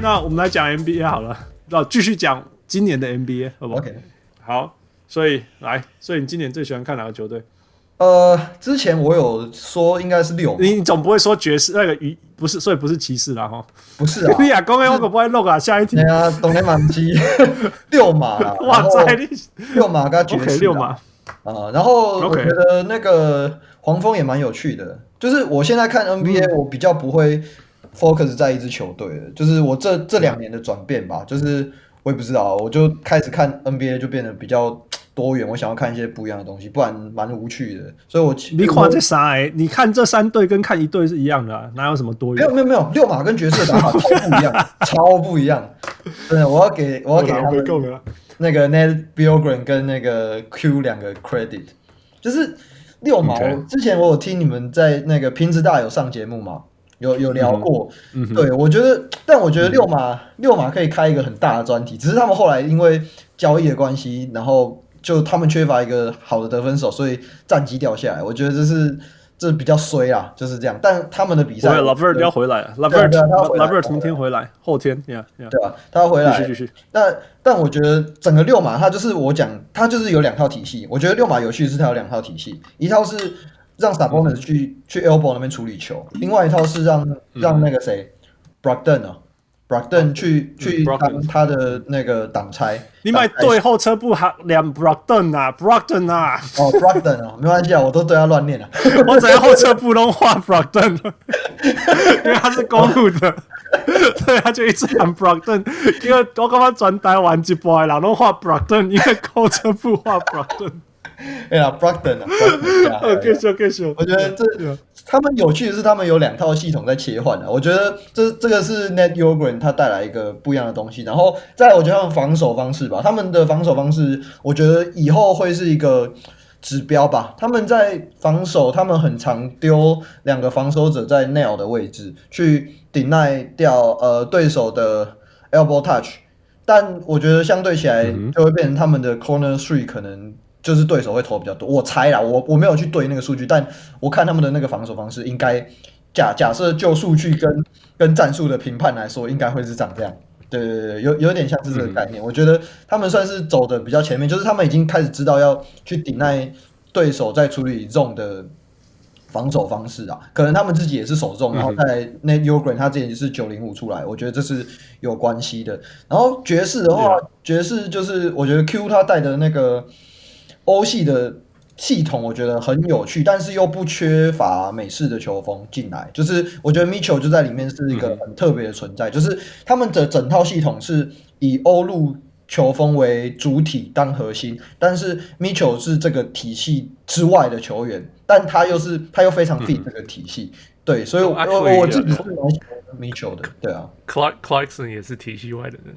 好，那我们来讲 NBA 好了，那继续讲今年的 NBA 好不好？OK，好，所以来，所以你今年最喜欢看哪个球队？呃，之前我有说应该是六，你总不会说爵士那个鱼不是，所以不是骑士啦哈，不是啊，亚公我可不会漏啊，下一题。啊，东天满机六马啦，哇塞，六马跟爵士六马啊，然后我觉得那个黄蜂也蛮有趣的，就是我现在看 NBA，我比较不会 focus 在一支球队的，就是我这这两年的转变吧，就是我也不知道，我就开始看 NBA 就变得比较。多元，我想要看一些不一样的东西，不然蛮无趣的。所以我，你看这啥哎，你看这三队跟看一队是一样的，啊，哪有什么多元？没有没有没有，六马跟爵士法超不一样，超不一样。真的，我要给我要给他们那个 Ned Bjorkgren 跟那个 Q 两个 credit，就是六马。之前我有听你们在那个拼字大有上节目嘛，有有聊过。嗯、对，我觉得，但我觉得六马、嗯、六马可以开一个很大的专题，只是他们后来因为交易的关系，然后。就他们缺乏一个好的得分手，所以战绩掉下来。我觉得这是这比较衰啊，就是这样。但他们的比赛，LeVert 要回来，LeVert，LeVert 明天回来，后天，Yeah，对吧？他要回来，继续继续。但但我觉得整个六马，他就是我讲，他就是有两套体系。我觉得六马有趣是，他有两套体系，一套是让 Sabonis 去去 Elbow 那边处理球，另外一套是让让那个谁 Brockton 啊。Brockton 去去当他的那个挡拆，你买对后车部还两 Brockton 啊，Brockton 啊，哦 Brockton 啊，没关系啊，我都对他乱念了，我只要后车部都画 Brockton，因为他是公路的，所以他就一直喊 Brockton，因为我刚刚转台湾一波，然后画 Brockton，因为后车部画 Brogdon。哎呀，Brogdon 啊，继续继续，我觉得这他们有趣的是，他们有两套系统在切换的。我觉得这这个是 Ned Bjorkgren 他带来一个不一样的东西。然后再来，我觉得他们防守方式吧，他们的防守方式，我觉得以后会是一个指标吧。他们在防守，他们很常丢两个防守者在 nail 的位置去 deny 掉呃对手的 elbow touch，但我觉得相对起来就会变成他们的 corner three 可能。就是对手会投比较多，我猜啦，我我没有去对那个数据，但我看他们的那个防守方式，应该假假设就数据跟跟战术的评判来说，应该会是长这样。对对对，有有点像是这个概念。嗯、我觉得他们算是走的比较前面，就是他们已经开始知道要去抵赖对手在处理 zone 的防守方式啊。可能他们自己也是守 zone，然后再来那 Bjorkgren 他之前是九零五出来，我觉得这是有关系的。然后爵士的话，爵士就是我觉得 Q 他带的那个。欧系的系统我觉得很有趣，但是又不缺乏美式的球风进来。就是我觉得 Mitchell 就在里面是一个很特别的存在。就是他们的整套系统是以欧陆球风为主体当核心，但是 Mitchell 是这个体系之外的球员，但他又是他又非常 fit 这个体系。对，所以我我自己是蛮喜欢 Mitchell 的。对啊，Clark Clarkson 也是体系外的人。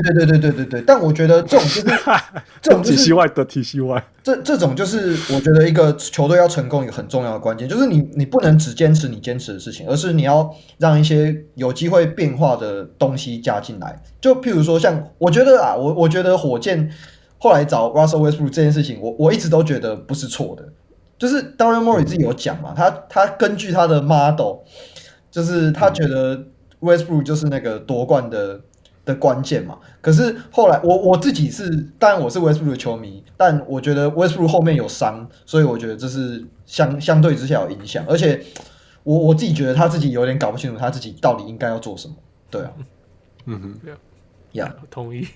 对对对对对对对，但我觉得这种就是 这种、就是、体系外的体系外，这这种就是我觉得一个球队要成功一个很重要的关键，就是你你不能只坚持你坚持的事情，而是你要让一些有机会变化的东西加进来。就譬如说，像我觉得啊，我我觉得火箭后来找 Russell Westbrook 这件事情，我我一直都觉得不是错的。就是 Daryl Morey 自己有讲嘛，他他根据他的 model，就是他觉得 Westbrook 就是那个夺冠的。的关键嘛，可是后来我我自己是，当然我是 Westbrook 的球迷，但我觉得 Westbrook 后面有伤，所以我觉得这是相相对之下有影响，而且我我自己觉得他自己有点搞不清楚他自己到底应该要做什么，对啊，嗯哼，呀，同意。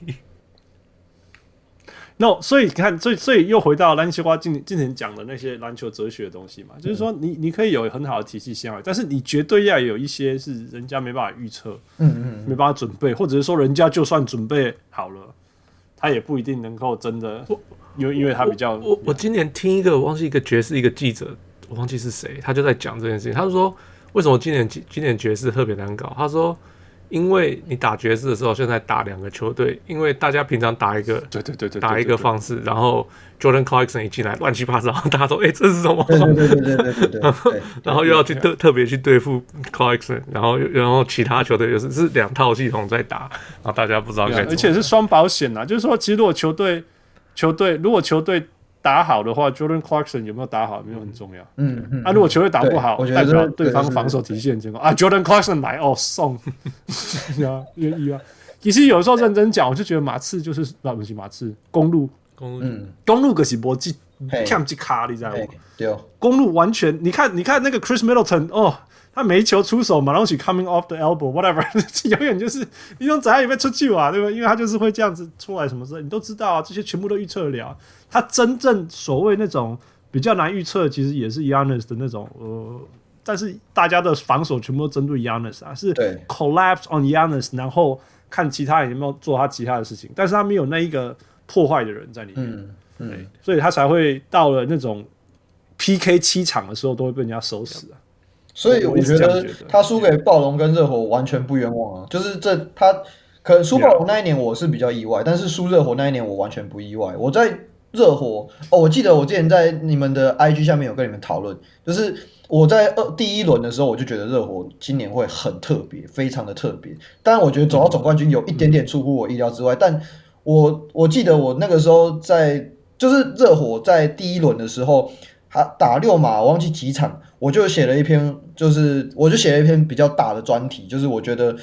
那、no, 所以你看，所以所以又回到篮球瓜今今年讲的那些篮球哲学的东西嘛，就是说你你可以有很好的体系先来，但是你绝对要有一些是人家没办法预测，嗯嗯，没办法准备，或者是说人家就算准备好了，他也不一定能够真的，因为因为他比较，我我，我今年听一个我忘记一个爵士一个记者，我忘记是谁，他就在讲这件事情，他就说为什么今年今年爵士特别难搞，他说。因为你打爵士的时候，现在打两个球队，因为大家平常打一个，对对对对，打一个方式，然后 Jordan Clarkson 一进来乱七八糟，大家说，哎，这是什么？对对对对对对，然后又要去特特别去对付 Clarkson，然后然后其他球队又是是两套系统在打，然后大家不知道该怎么，而且是双保险呐，就是说，其实如果球队球队如果球队打好的话，Jordan Clarkson 有没有打好没有很重要。嗯嗯。啊，如果球队打不好，我觉得代表对方防守体系很健康啊。Jordan Clarkson 来哦，送，啊，愿意啊。其实有时候认真讲，我就觉得马刺就是那不是马刺公路，公路，嗯，公路可是搏击，看击卡，你知道吗？对，公路完全，你看，你看那个 Chris Middleton 哦。他没球出手嘛，然后去 coming off the elbow，whatever，永远就是你从怎样里面出去啊，对吧？因为他就是会这样子出来，什么事你都知道啊，这些全部都预测得了。他真正所谓那种比较难预测，其实也是 Giannis 的那种呃，但是大家的防守全部都针对 Giannis 啊，是 collapse on Giannis，然后看其他人有没有做他其他的事情，但是他没有那一个破坏的人在里面，嗯嗯，对，所以他才会到了那种 PK 七场的时候都会被人家收拾啊。所以我觉得他输给暴龙跟热火完全不冤枉啊！就是这他可能输暴龙那一年我是比较意外，但是输热火那一年我完全不意外。我在热火哦，我记得我之前在你们的 IG 下面有跟你们讨论，就是我在二第一轮的时候我就觉得热火今年会很特别，非常的特别。当然，我觉得走到总冠军有一点点出乎我意料之外，但我我记得我那个时候在就是热火在第一轮的时候。他打六码，我忘记几场，我就写了一篇，就是我就写了一篇比较大的专题，就是我觉得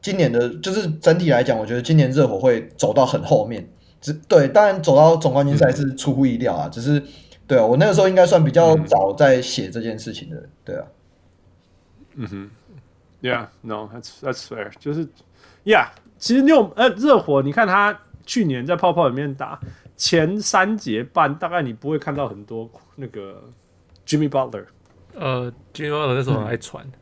今年的，就是整体来讲，我觉得今年热火会走到很后面，只对，当然走到总冠军赛是出乎意料啊，只是对啊，我那个时候应该算比较早在写这件事情的，对啊，嗯哼，Yeah，No，that's that's fair，就是 Yeah，其实六呃热火，你看他去年在泡泡里面打。前三节半大概你不会看到很多那个 Jimmy Butler，呃，Jimmy Butler 那时候很爱传，嗯、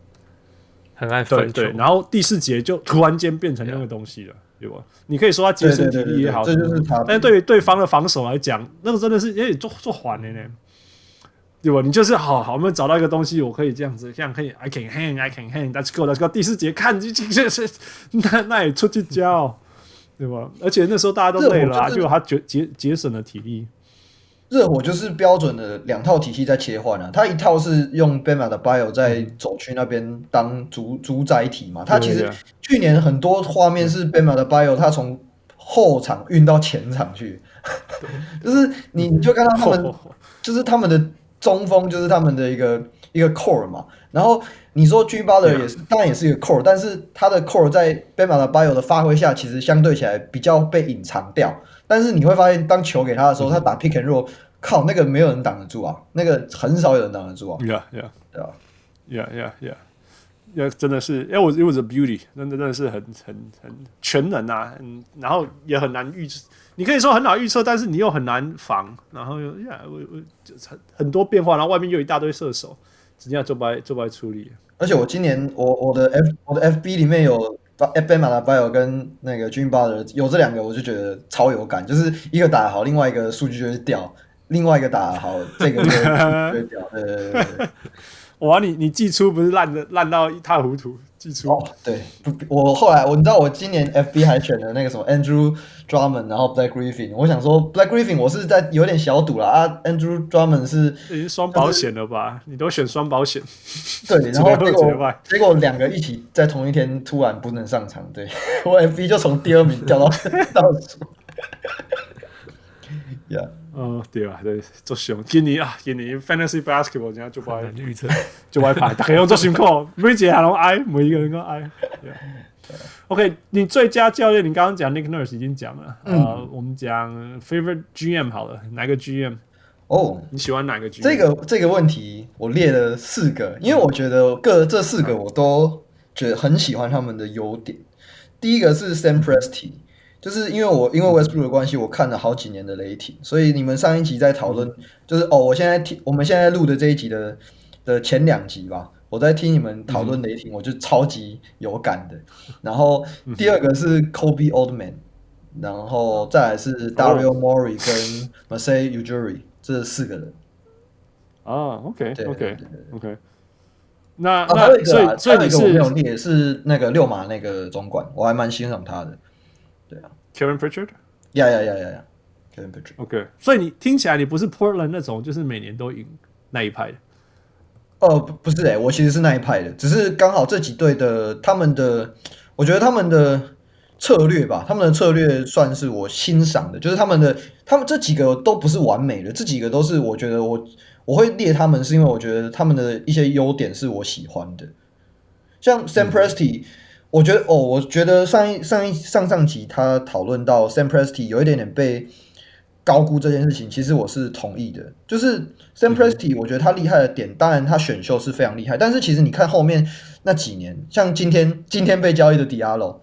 很爱分对，对，然后第四节就突然间变成那个东西了，对吧？你可以说他节省体力也好，这就是他。但是对于对方的防守来讲，那个真的是有点做做缓的呢，对吧？你就是好好，我们找到一个东西，我可以这样子，这样可以，I can hang，I can hang，Let's go，Let's go。第四节看，这这是那那也出去教。对吧？而且那时候大家都累了啊，就他节节节省了体力。热火就是标准的两套体系在切换啊，他一套是用 Bam Adebayo 在走区那边当主主宰体嘛，他其实去年很多画面是 Bam Adebayo 他从后场运到前场去，就是你你就看到他们，就是他们的中锋就是他们的一个一个 core 嘛，然后。你说 Jimmy Butler 也是，当然也是一个 core，但是他的 core 在 Bam Adebayo 的发挥下，其实相对起来比较被隐藏掉。但是你会发现，当球给他的时候，他打 pick and roll，靠，那个没有人挡得住啊，那个很少有人挡得住啊。Yeah, yeah, yeah, yeah, yeah, yeah，真的是，因为我 it was a beauty，真的真的是很很很全能啊，嗯，然后也很难预测，你可以说很好预测，但是你又很难防，然后又呀，我我很很多变化，然后外面又一大堆射手。直接做白做白处理，而且我今年我我的 F 我的 FB 里面有 Bam Adebayo 跟那个 Jimmy Butler 有这两个，我就觉得超有感，就是一个打好，另外一个数据就会掉，另外一个打好，这个就会 掉。对对对对，哇，你你寄出不是烂的烂到一塌糊涂？记住哦，对，我后来我你知道我今年 FB 还选了那个什么 Andrew Drummond，然后 Blake Griffin，我想说 Blake Griffin 我是在有点小赌了啊，Andrew Drummond 是已经双保险了吧？你都选双保险，对，然后结果结果两个一起在同一天突然不能上场，对我 FB 就从第二名掉到倒数，Yeah。哦，对啊，对，做熊今年啊，今年 Fantasy Basketball 人家就不爱 预测，就爱排，大家用做辛苦，每一节还拢爱，每一个人都爱。Yeah. OK，你最佳教练，你刚刚讲 Nick Nurse 已经讲了，嗯、呃，我们讲 Favorite GM 好了，哪个 GM？哦，你喜欢哪个 GM？这个这个问题我列了四个，因为我觉得各这四个我都觉得很喜欢他们的优点。第一个是 Sam Presti。就是因为我因为 Westbrook 的关系，我看了好几年的雷霆，所以你们上一集在讨论，就是哦，我现在听我们现在录的这一集的的前两集吧，我在听你们讨论雷霆，我就超级有感的。然后第二个是 Kobe Oldman，然后再来是 Dario Morey 跟 Masai Ujiri 这四个人。啊，OK，对 OK OK。那还有一个啊，所以你是没有列是那个六马那个总管，我还蛮欣赏他的。对啊，Kevin Pritchard，呀呀呀呀呀，Kevin Pritchard。OK，所以你听起来你不是 Portland 那种，就是每年都赢那一派的。哦，不不是诶、欸，我其实是那一派的，只是刚好这几队的他们的，我觉得他们的策略吧，他们的策略算是我欣赏的，就是他们的他们这几个都不是完美的，这几个都是我觉得我我会列他们，是因为我觉得他们的一些优点是我喜欢的，像 Sam Presty、嗯、我觉得哦，我觉得上一上一上上集他讨论到 Sam Presti 有一点点被。高估这件事情，其实我是同意的。就是 Sam Presti，我觉得他厉害的点，当然他选秀是非常厉害，但是其实你看后面那几年，像今天今天被交易的 Diallo。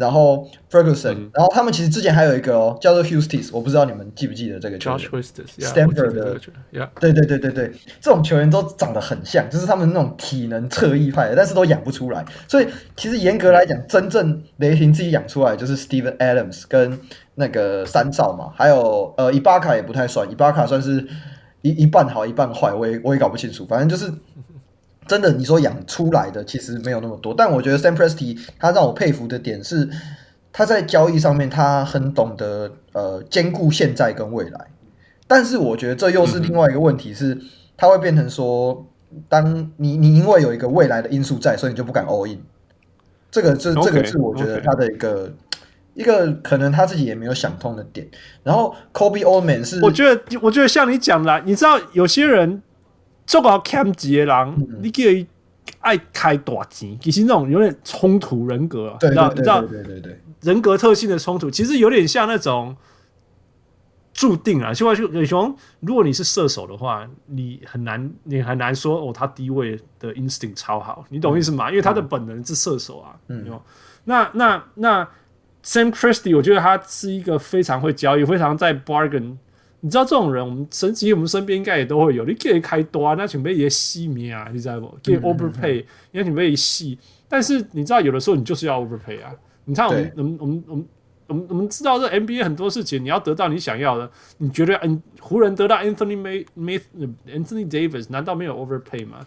然后 Ferguson，、嗯、然后他们其实之前还有一个哦，叫做 Huestis，我不知道你们记不记得这个球员。Josh Huestis，Stanford 的，对对对对对，这种球员都长得很像，就是他们那种体能侧翼派的，但是都养不出来。所以其实严格来讲，真正雷霆自己养出来就是 Steven Adams 跟那个三少嘛，还有呃伊巴卡也不太算，伊巴卡算是一一半好一半坏，我也我也搞不清楚，反正就是。真的，你说养出来的其实没有那么多，但我觉得 Sam Presti 他让我佩服的点是，他在交易上面他很懂得呃兼顾现在跟未来，但是我觉得这又是另外一个问题是，他会变成说，当你你因为有一个未来的因素在，所以你就不敢 all in，这个这这个是我觉得他的一个 okay, okay. 一个可能他自己也没有想通的点。然后 Kobe Altman 是，我觉得我觉得像你讲啦，你知道有些人。做个 cam 级的人，嗯、你叫伊爱开大钱，其实那种有点冲突人格，你知道？你知道？对对对人格特性的冲突，其实有点像那种注定啊。就话就有熊，如果你是射手的话，你很难，你很难说哦，他低位的 instinct 超好，你懂意思吗？嗯、因为他的本能是射手啊。嗯，那那那 Sam Christie，我觉得他是一个非常会交易，非常在 bargain。你知道这种人，我们神奇，我们身边应该也都会有。你可以开多啊，那准备一些细米啊，你知道不？可以 overpay，因为准备一细。但是你知道，有的时候你就是要 overpay 啊。你看，我们我们我们我们我们我们知道这 NBA 很多事情，你要得到你想要的，你觉得嗯，湖人得到 Anthony May May Anthony Davis，难道没有 overpay 吗？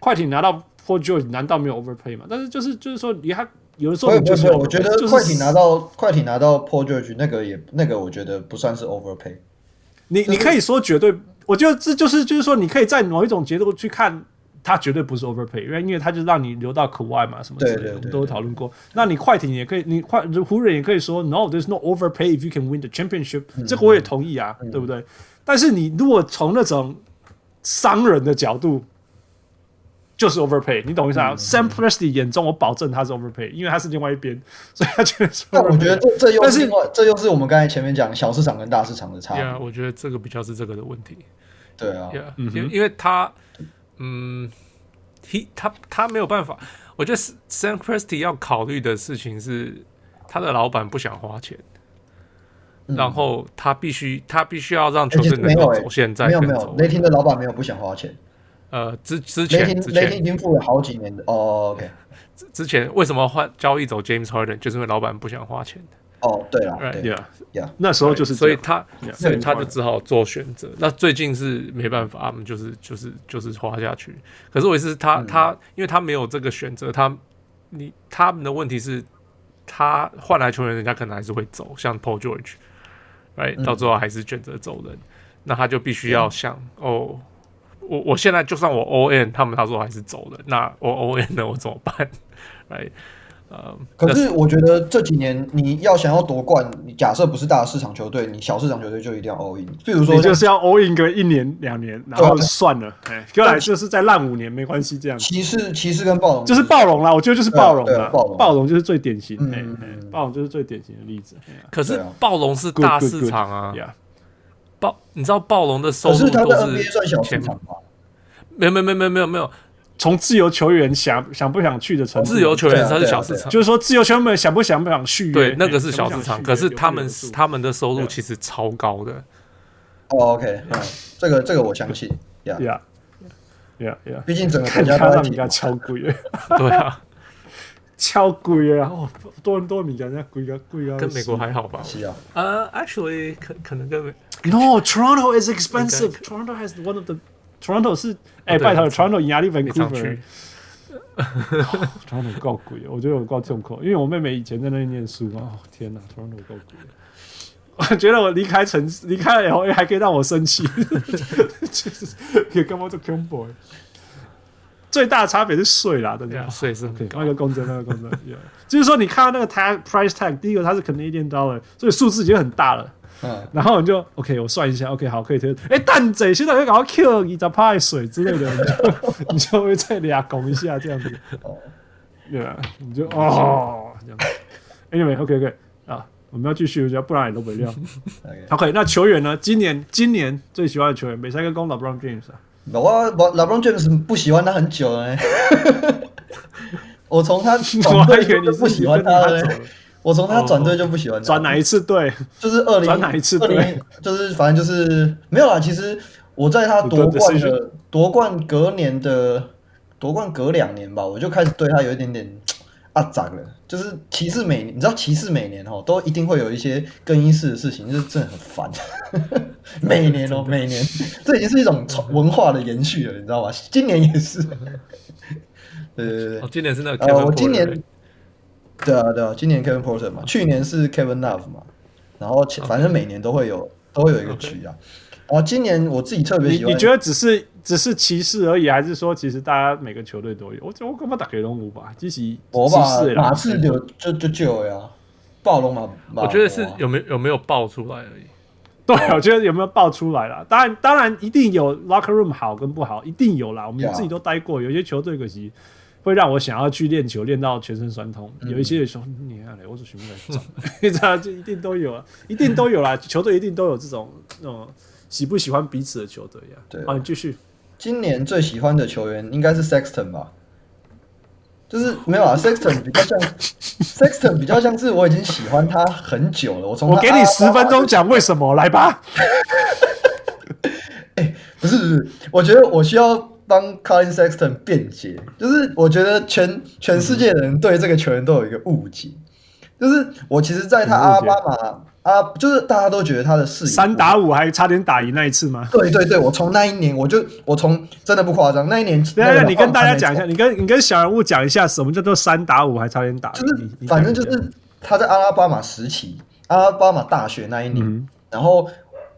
快艇拿到 Paul George，难道没有 overpay 吗？但是就是就是说，你还有的时候你就是，我觉得快艇拿到快艇拿到 Paul George 那个也那个，我觉得不算是 overpay。你你可以说绝对，我觉得这就是就是说，你可以在某一种角度去看，他绝对不是 overpay，因为因为他就让你留到口外嘛，什么之类的，我们都有讨论过。那你快艇也可以，你快湖人也可以说，no，there's no overpay if you can win the championship，嗯，这个我也同意啊，嗯，对不对？但是你如果从那种商人的角度。就是 overpay，你懂意思啊、嗯、？Sam Presti 眼中，我保证他是 overpay，因为他是另外一边，所以他觉得。但我觉得这这又是另外，这又是我们刚才前面讲小市场跟大市场的差别。对啊，我觉得这个比较是这个的问题。对啊，因、yeah, 为、嗯、因为他，嗯，他他他没有办法。我觉得 Sam Presti 要考虑的事情是，他的老板不想花钱，嗯、然后他必须他必须要让球队能够走现在、欸、没有没有，雷霆的老板没有不想花钱。呃，之之前，雷霆已经付了好几年的哦。OK，之前为什么换交易走 James Harden，就是因为老板不想花钱。哦，对了，对呀呀，那时候就是，所以他所以他就只好做选择。那最近是没办法，他们就是就是就是花下去。可是我意思是他，他他因为他没有这个选择，他你他们的问题是，他换来球员，人家可能还是会走，像 Paul George，right，到最后还是选择走人，那他就必须要想哦。我我现在就算我 all in，他们他说还是走了，那我 all in 了，我怎么办？来，呃，可是我觉得这几年你要想要夺冠，你假设不是大市场球队，你小市场球队就一定要 all in。比如说，你就是要 all in 个一年两年，然后算了，哎，后来就是再烂五年没关系，这样。骑士骑士跟暴龙就是暴龙啦，我觉得就是暴龙啦，暴龙就是最典型，嗯，暴龙就是最典型的例子。可是暴龙是大市场啊。暴，你知道暴龙的收入都是前面，没有没有没有没有没有没有，从自由球员想想不想去的程度，自由球员他是小市场，就是说自由球员们想不想不想续约，对，那个是小市场，可是他们他们的收入其实超高的。哦，OK，这个这个我相信呀呀呀呀，毕竟整个国家都在超贵，对啊。超贵啊！哦，多伦多物件真系贵啊，贵啊！跟美国还好吧？是啊。呃、uh,，actually 可可能跟 No，Toronto is expensive. Toronto has one of the Toronto 是哎，拜托，Toronto 压力 Vancouver。Toronto 够贵，我觉得我够重口，因为我妹妹以前在那里念书嘛。哦天哪，Toronto 够贵。我觉得我离开城市，离开了以后还可以让我生气，就是也干嘛做 Comboy。最大的差别是税啦，大家税是很高。那个公正，那个公正，就是说你看到那个 tag price tag，第一个它是 Canadian dollar，所以数字已经很大了。嗯，然后你就 OK，我算一下，OK，好，可以推。哎，蛋仔现在会搞到 Q 一扎派水之类的，你就你就会再俩拱一下这样子。哦，对啊，你就哦这样子。Anyway，OK，OK，啊，我们要继续，不然也都没料。OK，那球员呢？今年今年最喜欢的球员，美赛跟公 LeBron James 啊。我我 LeBron James 不喜欢他很久了。我从他我还以为你不喜欢他了。我从他转队就不喜欢他。转哪一次队？就是二零。转哪一次队？就是反正就是没有啦。其实我在他夺冠的夺冠隔年的夺冠隔两年吧，我就开始对他有一点点 阿杂了。就是骑士每年，你知道骑士每年哦都一定会有一些更衣室的事情，就是真的很烦。每年哦，每年这已经是一种文化的延续了，你知道吧？今年也是。对对对，哦，今年是那个。呃，我今年。对啊，对啊，今年 Kevin Porter 嘛，去年是 Kevin Love 嘛，然后反正每年都会有.都会有一个局啊。然后今年我自己特别喜欢，你你觉得只是只是骑士而已，还是说其实大家每个球队都有？我我干嘛打给龙五吧？其实我把马刺就就就就呀，暴龙嘛，我觉得是有没有有没有爆出来而已。对，我觉得有没有爆出来啦？当然当然一定有 Locker Room 好跟不好，一定有啦。我们自己都待过，有些球队可惜。会让我想要去练球，练到全身酸痛。嗯、有一些说你看嘞，我是全部在撞，你知道，就一定都有啊，一定都有啦。球队一定都有这种那种喜不喜欢彼此的球队呀。对，啊，你继续。今年最喜欢的球员应该是 Sexton 吧？就是没有啊，Sexton 比较像 Sexton 比较像是我已经喜欢他很久了。我从我给你十分钟讲为什么，来吧。哎、欸，不是不是，我觉得我需要。帮 Collin Sexton 辩解，就是我觉得全全世界的人对这个球员都有一个误解，就是我其实在他阿拉巴马啊，就是大家都觉得他的视野三打五还差点打赢那一次吗？对对对，我从那一年我就我从真的不夸张，那一年，对对，你跟大家讲一下，你跟你跟小人物讲一下什么叫做三打五还差点打赢，就是反正就是他在阿拉巴马时期，阿拉巴马大学那一年，嗯、然后。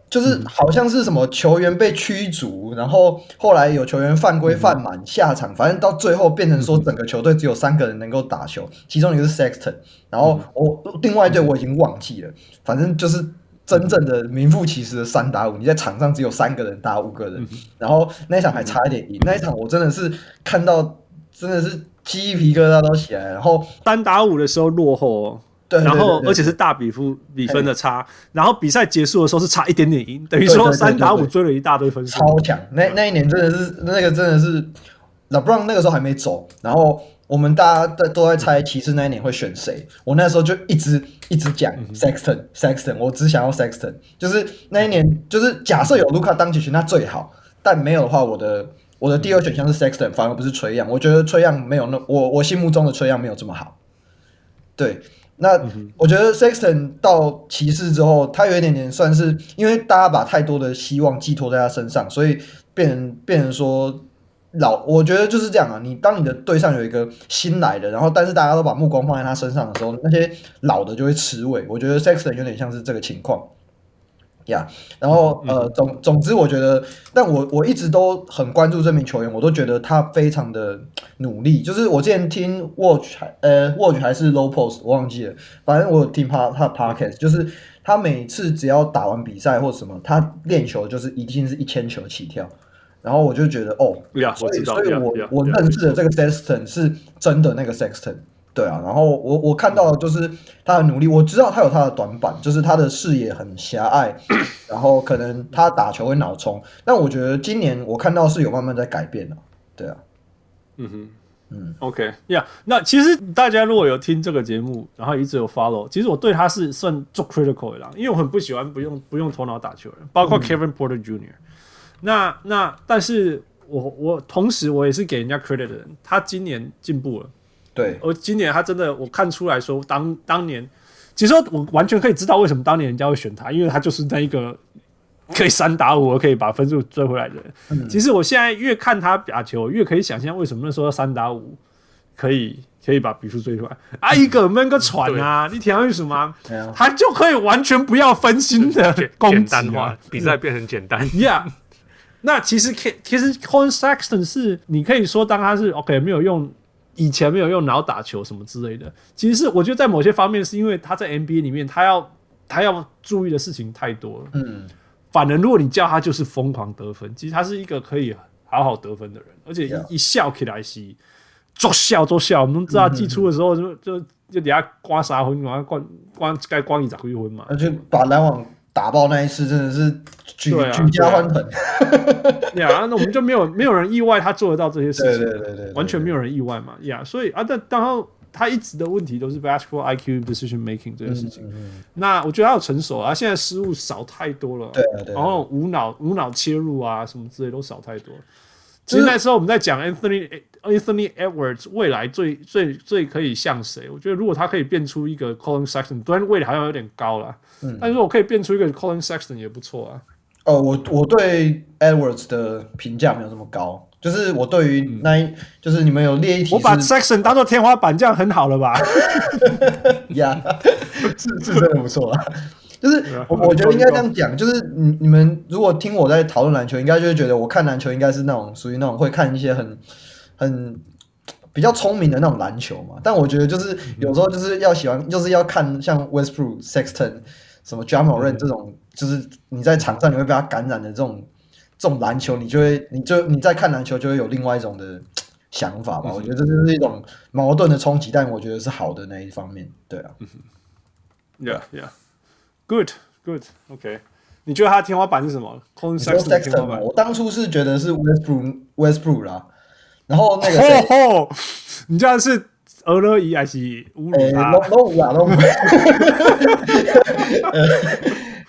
就是好像是什么球员被驱逐，然后后来有球员犯规犯满下场，反正到最后变成说整个球队只有三个人能够打球，其中一个是 Sexton，然后我另外一队我已经忘记了，反正就是真正的名副其实的三打五，你在场上只有三个人打五个人，然后那一场还差一点赢，那一场我真的是看到真的是鸡皮疙瘩都起来，然后单打五的时候落后。对，然后而且是大比分比分的差，然后比赛结束的时候是差一点点赢，等于说三打五追了一大堆分数，超强。那那一年真的是那个真的是，LeBron 那个时候还没走，然后我们大家在都在猜骑士那一年会选谁，我那时候就一直一直讲 Sexton Sexton，我只想要 Sexton，就是那一年就是假设有卢卡当起选那最好，但没有的话，我的我的第二选项是 Sexton，反而不是崔杨，我觉得崔杨没有那我我心目中的崔杨没有这么好，对。那我觉得 Sexton 到骑士之后，他有一点点算是，因为大家把太多的希望寄托在他身上，所以变成变成说老，我觉得就是这样啊。你当你的队上有一个新来的，然后但是大家都把目光放在他身上的时候，那些老的就会吃味。我觉得 Sexton 有点像是这个情况。呀，yeah, 然后呃，总总之，我觉得，但我我一直都很关注这名球员，我都觉得他非常的努力。就是我之前听 Watch 呃 Watch 还是 Low Post，我忘记了，反正我有听他他的 Podcast，就是他每次只要打完比赛或什么，他练球就是一定是一千球起跳。然后我就觉得哦，yeah, 所以所以我 yeah, 我认识的这个 Sexton 是真的那个 Sexton。对啊，然后我我看到的就是他的努力，我知道他有他的短板，就是他的视野很狭隘，然后可能他打球会脑冲，但我觉得今年我看到是有慢慢在改变的，对啊，嗯哼，嗯，OK，呀、yeah，那其实大家如果有听这个节目，然后一直有 follow，其实我对他是算做 critical 的啦，因为我很不喜欢不用不用头脑打球的人，包括 Kevin Porter Jr.、嗯。那那但是我我同时我也是给人家 credit 的人，他今年进步了。对，而今年他真的，我看出来说，当当年，其实我完全可以知道为什么当年人家会选他，因为他就是那一个 可以三打五，可以把分数追回来的人。嗯、其实我现在越看他打球，越可以想象为什么那时候三打五可以可以把比数追回来。啊，一个闷个喘啊，对你听为什么？他就可以完全不要分心的 攻击、啊、简单化，比赛变成简单。Yeah。那其实 K 其实 Collin Sexton 是你可以说当他是 OK 没有用以前没有用脑打球什么之类的，其实是我觉得在某些方面是因为他在 NBA 里面他要他要注意的事情太多了。嗯，反正如果你叫他就是疯狂得分，其实他是一个可以好好得分的人，而且一一笑起来是作笑作笑。我们知道季初的时候就就就底下刮啥分，然后刮刮该刮一十几分嘛，而且把篮网打爆那一次真的是举、啊、举家欢腾。对啊，那我们就没有没有人意外他做得到这些事情，对对对对，对，完全没有人意外嘛。呀、yeah，所以啊，但然后他一直的问题都是 basketball IQ decision making 这件事情。那我觉得他有成熟啊，现在失误少太多了。对对，对。然后无脑无脑切入啊，什么之类都少太多。其实那时候我们在讲 Anthony Anthony Edwards 未来最最最可以像谁？我觉得如果他可以变出一个 Collin Sexton，Dwyane Wade 好像有点高了。嗯。但是我可以变出一个 Collin Sexton 也不错啊。哦，我我对 Edwards 的评价没有这么高，就是我对于那一、嗯，就是你们有列一题，我把 Sexton 当做天花板，这样很好了吧？呀，是是真的不错啊。就是我我觉得应该这样讲，就是你你们如果听我在讨论篮球，应该就会觉得我看篮球应该是那种属于那种会看一些很很比较聪明的那种篮球嘛。但我觉得就是有时候就是要喜欢，就是要看像 Westbrook、Sexton、什么 Ja Morant 这种，就是你在场上你会被他感染的这种这种篮球，你就会你就你在看篮球就会有另外一种的想法吧。我觉得这就是一种矛盾的冲击，但我觉得是好的那一方面。对啊，Yeah Yeah。Good, good, OK。你觉得他的天花板是什么？Collin Sexton 天花板。我当初是觉得是 Westbrook, Westbrook 啦。然后那个谁，oh, oh, 你这样是俄勒伊还是侮辱他？都都无啊，都无。呃，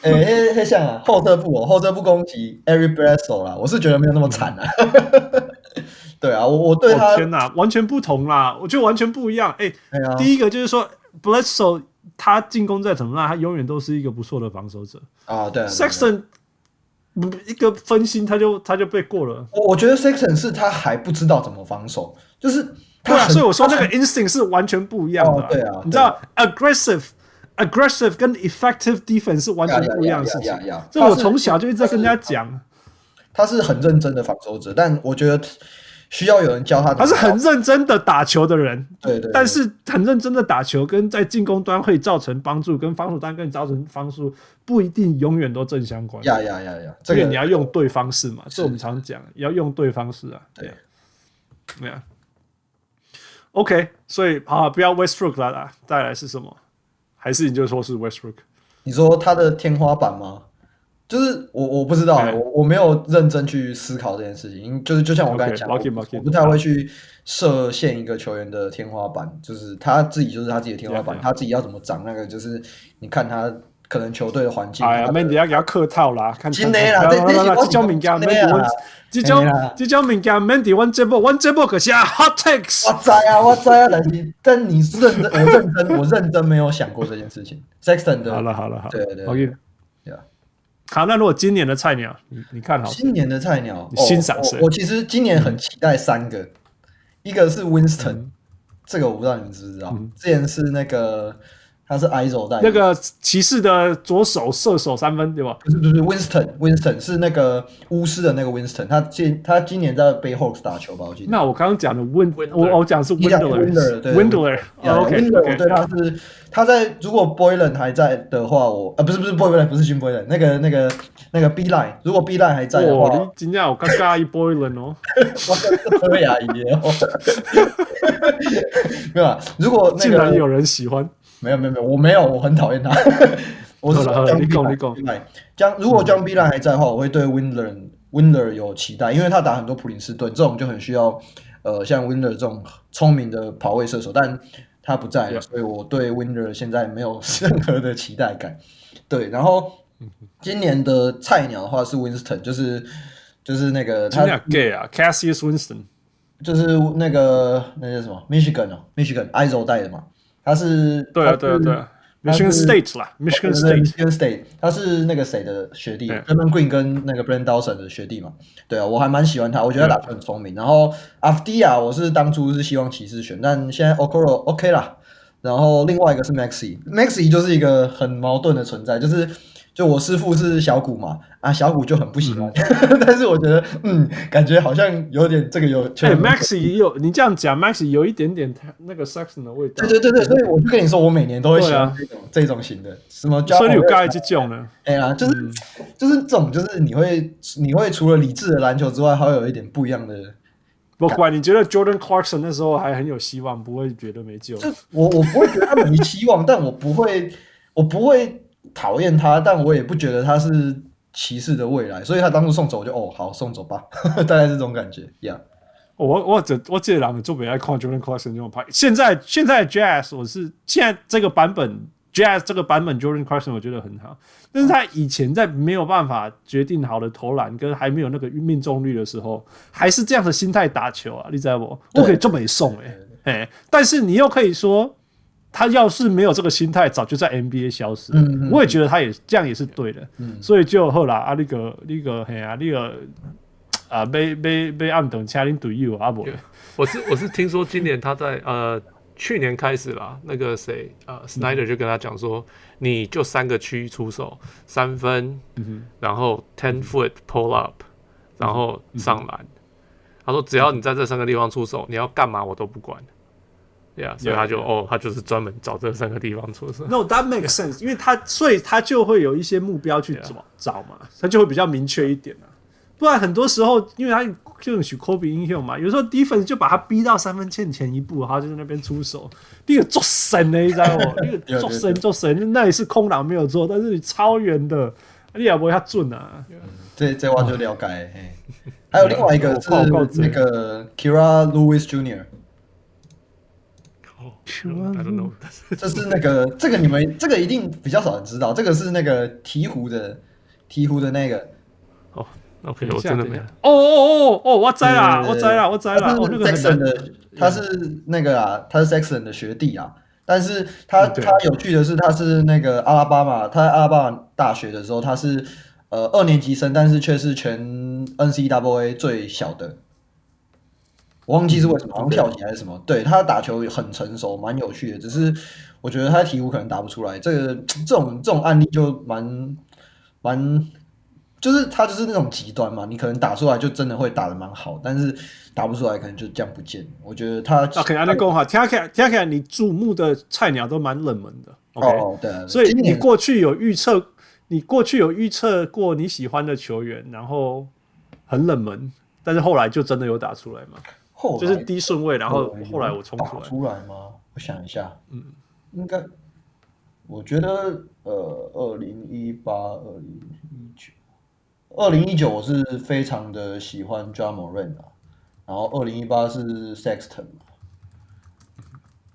诶，黑像啊，后撤步哦，后撤步攻击 Eric Bledsoe 啦。我是觉得没有那么惨啊。对啊，我我对他、oh, 天哪，完全不同啦，我觉得完全不一样。哎、第一个就是说 Bledsoe。他进攻再怎么烂，他永远都是一个不错的防守者啊。对，Sexton 一个分心他就他就被过了。我我觉得 Sexton 是他还不知道怎么防守，就是他对啊，所以我说那个 instinct 是完全不一样的。哦、对啊，你知道 aggressive aggressive 跟 effective defense 是完全不一样的事情。这我从小就一直在跟人家讲，他是很认真的防守者，但我觉得。需要有人教他。他是很认真的打球的人，对对，对。但是很认真的打球，跟在进攻端会造成帮助，跟防守端跟造成帮助不一定永远都正相关。呀呀呀呀！这个你要用对方式嘛，这我们常讲，要用对方式啊。对，没有。OK，所以好，不要 Westbrook 了啦。再来是什么？还是你就说是 Westbrook？你说他的天花板吗？就是我我不知道，我我没有认真去思考这件事情，就是就像我刚才讲，okay, 我不太会去设限一个球员的天花板，就是他自己就是他自己的天花板，他自己要怎么长那个，就是你看他可能球队的环境。哎呀，Mandy 要给他客套啦，看真的啦，这这这种物件，Mandy，这种这种物件，Mandy，我这波我这波可是 hot takes。我知啊，我知啊，但是但你是认真，我认真，我认真没有想过这件事情。Sexton 的，好了好了好了，对对对。好，那如果今年的菜鸟，你你看好？今年的菜鸟，你欣赏谁？我其实今年很期待三个，一个是 Winston，、嗯、这个我不知道你们知不知道，嗯、之前是那个。他是 ISO 带那个骑士的左手射手三分对吧？不是不是，Winston，Winston 是那个巫师的那个 Winston，他今他今年在 Bayhawks 打球吧？我记得。那我刚刚讲的 Win，我我讲的是 Windler，Windler，Windler，我对他是他在如果 Boylan 还在的话，我啊不是不是 Boylan 不是 Jim Boylan，那个那个那个 B line，如果 B line 还在的话，你今天我刚加一 Boylan 哦，我跟特亚一样哦，没有啊，如果竟然有人喜欢。没有没有没有，我没有，我很讨厌他。我是说江 B 莱，江如果江碧兰还在的话，我会对 Windler Windler 有期待，因为他打很多普林斯顿，这种就很需要呃像 Windler 这种聪明的跑位射手，但他不在了，所以我对 Windler 现在没有任何的期待感。对，然后今年的菜鸟的话是 Winston，就是就是那个他 gay 啊，Cassius Winston，就是那个那叫什么 Michigan 哦，Michigan ISO 带的嘛。他是对啊对啊对啊，Michigan State 啦，Michigan State，Michigan State，他是那个谁的学弟，Draymond Green 跟那个 Brandon Dawson 的学弟嘛。对啊，我还蛮喜欢他，我觉得他打球很聪明。然后 Avdija 我是当初是希望骑士选，但现在 Okoro OK 啦。然后另外一个是 Maxey，Maxey 就是一个很矛盾的存在，就是就我师父是小谷嘛，啊，小谷就很不喜欢，嗯、但是我觉得，嗯，感觉好像有点这个有。哎，Maxi 也有，你这样讲，Maxi 有一点点那个 Saxon 的味道。对对对对，所以我就跟你说，我每年都会喜欢这种、啊、这种型的，什么？所以有盖这种呢？哎呀，就是、嗯、就是这种，就是你会你会除了理智的篮球之外，还会有一点不一样的。不管你觉得 Jordan Clarkson 那时候还很有希望，不会觉得没救。就我我不会觉得他没希望，但我不会我不会。讨厌他，但我也不觉得他是骑士的未来，所以他当初送走我就哦好送走吧，大概是这种感觉呀。Yeah. 我我只我记得他们做比爱看 Jordan Clarkson 这种拍。现在现在 Jazz 我是现在这个版本 Jazz 这个版本 Jordan Clarkson 我觉得很好，但是他以前在没有办法决定好的投篮跟还没有那个命中率的时候，还是这样的心态打球啊，你知道不？我可以这么一送哎哎，但是你又可以说。他要是没有这个心态，早就在 NBA 消失了。嗯嗯、我也觉得他也这样也是对的，嗯、所以就后来啊，那个那个嘿啊，那个啊，被被被暗等掐领队友啊不？我是我是听说今年他在呃去年开始啦，那个谁呃 Snyder 就跟他讲说，嗯、你就三个区出手，三分，嗯、然后 ten foot pull up，然后上篮。嗯、他说只要你在这三个地方出手，你要干嘛我都不管。对啊，所以他就 yeah, yeah. 哦，他就是专门找这三个地方出手。No, that makes sense，因为他所以他就会有一些目标去找 Yeah. 找嘛，他就会比较明确一点啊。不然很多时候，因为他就许 Kobe 英雄嘛，有时候 defense 就把他逼到三分线前一步，他就在那边出手，那个做神的，你知道吗？那个做神做神，那也是空档没有做，但是你超远的，你也不会他准啊。这这话就了解。Oh. 还有另外一个是那个 Kira Lewis Jr. I don't know，这是那个这个你们这个一定比较少人知道，这个是那个鹈鹕的鹈鹕的那个哦，OK，我真的没有。哦哦哦哦，我知啦，我知啦，我知啦。哦，那个 Sexton 的他是那个啊，他是 Sexton 的学弟啊，但是他他有趣的是他是那个阿拉巴马，他在阿拉巴马大学的时候他是呃二年级生，但是却是全 NCAA 最小的。我忘记是为什么，好像跳起还是什么？对，他打球很成熟，蛮有趣的。只是我觉得他的鹈鹕可能打不出来。这个这种这种案例就蛮蛮，就是他就是那种极端嘛。你可能打出来就真的会打的蛮好，但是打不出来可能就这样不见。我觉得他 OK，安利工好，听起来听起来你瞩目的菜鸟都蛮冷门的。OK，哦，对，所以你过去有预测，你过去有预测过你喜欢的球员，然后很冷门，但是后来就真的有打出来吗？就是低顺位，然后后来我冲出来。出来吗？我想一下，嗯，应该，我觉得，呃，二零一八、二零一九、二零一九，我是非常的喜欢 Ja Morant 啊，然后二零一八是 Sexton，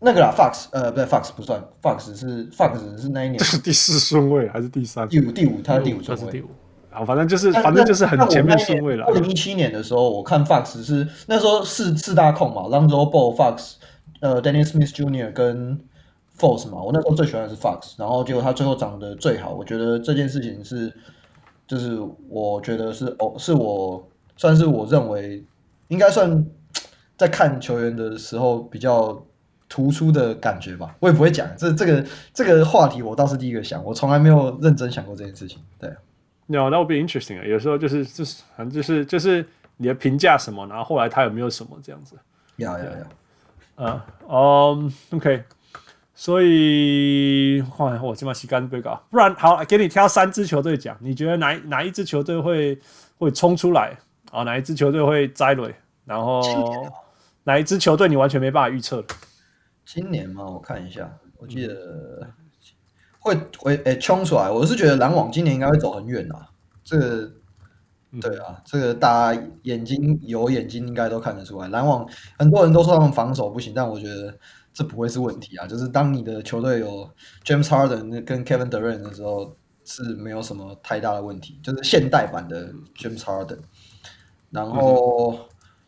那个啦，Fox，呃，不对，Fox 不算，Fox 是 Fox 是那一年，这是第四顺位还是第三？第五，第五，他是第五顺位。啊，反正就是，反正就是很前面顺位了。二零一七年的时候，我看 Fox 是那时候四四大控嘛，Lonzo Ball、Fox、呃，Dennis Smith Jr. 跟 Force 嘛。我那时候最喜欢的是 Fox，然后结果他最后长得最好。我觉得这件事情是，就是我觉得是哦，是我算是我认为应该算在看球员的时候比较突出的感觉吧。我也不会讲这这个这个话题，我倒是第一个想，我从来没有认真想过这件事情。对。No, that would be interesting 啊。有时候就是就是反正就是就是你的评价什么，然后后来他有没有什么这样子？有有有。嗯，哦，OK。所以换我今晚洗干杯搞，不然好，给你挑三支球队讲，你觉得哪哪一支球队会会冲出来啊？哪一支球队会栽雷？然后哪一支球队你完全没办法预测？今年吗？我看一下，我记得。嗯会会诶冲出来，我是觉得篮网今年应该会走很远啊。这个对啊，这个大家眼睛有眼睛应该都看得出来。篮网很多人都说他们防守不行，但我觉得这不会是问题啊。就是当你的球队有 James Harden 跟 Kevin Durant 的时候，是没有什么太大的问题。就是现代版的 James Harden。然后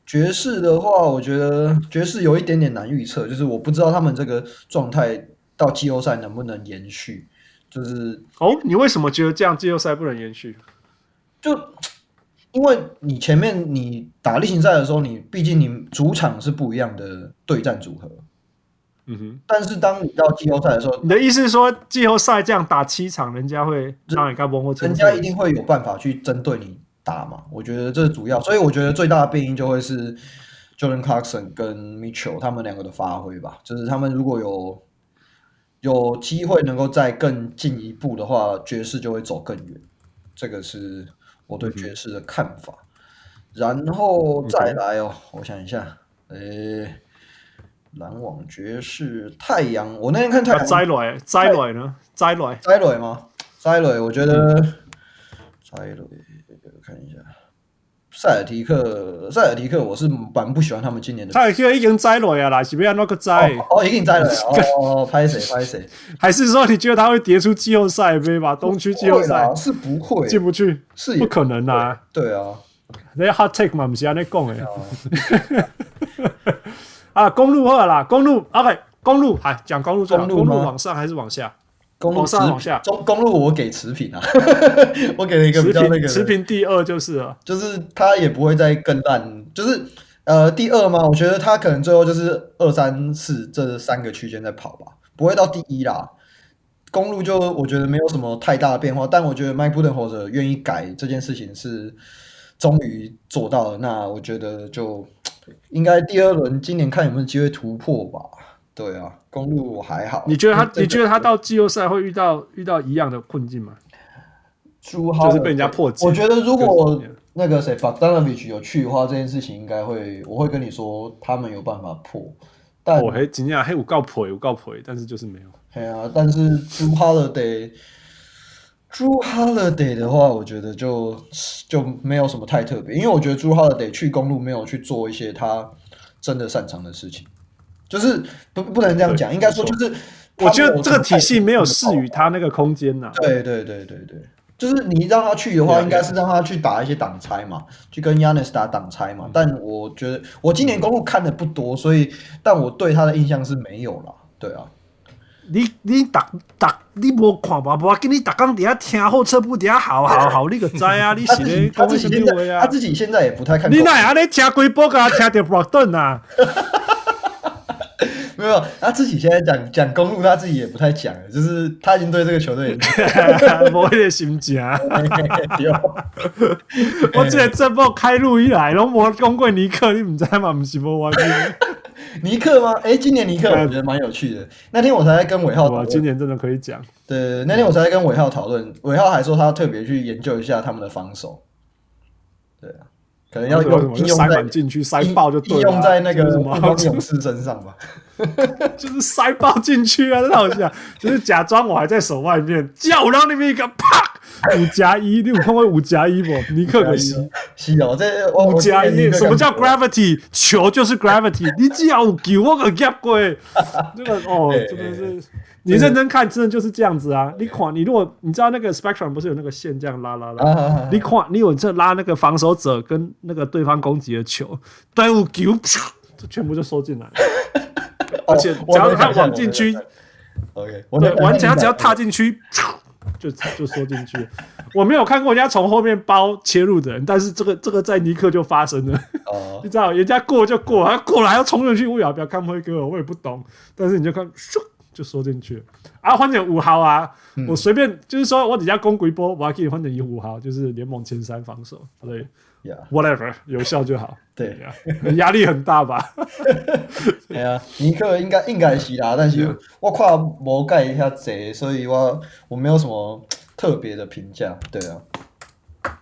爵士的话，我觉得爵士有一点点难预测，就是我不知道他们这个状态。到季后赛能不能延续？就是哦，你为什么觉得这样季后赛不能延续？就因为你前面你打例行赛的时候，你毕竟你主场是不一样的对战组合，嗯哼。但是当你到季后赛的时候，你的意思是说季后赛这样打七场，人家会让你干崩或人家一定会有办法去针对你打嘛？我觉得这是主要，所以我觉得最大的变因就会是 Jordan Clarkson 跟 Mitchell 他们两个的发挥吧。就是他们如果有有机会能够再更进一步的话，爵士就会走更远。这个是我对爵士的看法。嗯然后再来哦，我想一下，诶，篮网、爵士、太阳，我那天看太阳。摘来，摘来呢？摘来，摘来吗？摘来，我觉得摘来，看一下，塞尔提克，塞尔提克，我是蛮不喜欢他们今年的。塞尔提克已经摘落呀啦，是不要那个摘？哦，已经摘了。哦，拍谁？拍谁？还是说你觉得他会跌出季后赛杯吧？东区季后赛是不会进不去，是不可能啊。对啊。那 hot take 嘛，不是安尼讲的。啊，公路二啦，公路 OK，公路还讲公路，公路往上还是往下？公路往上往下？中公路我给持平啊，我给了一个比较那个持平第二就是了，就是他也不会再更烂，就是呃第二嘛，我觉得他可能最后就是二三四这三个区间在跑吧，不会到第一啦。公路就我觉得没有什么太大的变化，但我觉得 Mike Budenholzer 愿意改这件事情是。终于做到了，那我觉得就应该第二轮今年看有没有机会突破吧。对啊，公路还好。你觉得他？你觉得他到季后赛会遇到遇到一样的困境吗？就是被人家破解。我觉得如果那个谁，Bogdanovic 有去的话，这件事情应该会，我会跟你说，他们有办法破。但我还惊讶，嘿，我告破，我告破，但是就是没有。对啊，但是 Jrue Holiday。Jrue Holiday 的话，我觉得就就没有什么太特别，因为我觉得 Jrue Holiday 去公路没有去做一些他真的擅长的事情，就是不不能这样讲，应该说就是我觉得这个体系没有适于他那个空间呐。对对对对对，就是你让他去的话，应该是让他去打一些挡拆嘛，去跟 Giannis 打挡拆嘛。但我觉得我今年公路看的不多，所以但我对他的印象是没有了。对啊。你你打打你无看吧？无要紧，你逐工伫遐听后撤不伫遐好好好，你个知啊？你是咧讲什么话啊？他自己现在也不太看。你哪样咧听规波噶？听到 Brogdon 啊？没有，他自己现在讲讲公路，他自己也不太讲，就是他已经对这个球队无一点心情。我记得这波开路以来，拢无讲过尼克，你唔知嘛？唔是无玩尼克吗？哎、欸，今年尼克我觉得蛮有趣的。那天我才在跟伟浩讨论，今年真的可以讲。对，那天我才在跟伟浩讨论，伟浩还说他特别去研究一下他们的防守。对啊，可能要用应用在进去塞爆就对了，应用在那个什么勇士身上吧。就是塞爆进去啊，真的好像就是假装我还在手外面，叫我让那边一个啪。五加一，你有看过五加一不？尼克可惜，是哦，这五加一，什么叫 gravity？球就是 gravity，你只要有球，我可 get 过。这个哦，真的是，你认真看，真的就是这样子啊！你看，你如果你知道那个 spectrum 不是有那个线这样拉拉拉，你看，你有这拉那个防守者跟那个对方攻击的球，对有球，这全部就收进来了，而且只要他往禁区，OK，对，完全只要踏进去。就就缩进去，我没有看过人家从后面包切入的人，但是这个这个在尼克就发生了。哦，你知道，人家过就过，他过来要冲进去，我也不要看辉哥，我也不懂。但是你就看，咻就缩进去了。啊，换成五号啊，嗯、我随便就是说我底下攻一波，我还可以换成一五号，就是联盟前三防守，所以 whatever 有效就好。对呀，压力很大吧？对啊，尼克应该应该是啦，但是我看无盖一下贼，所以我我没有什么特别的评价。对啊，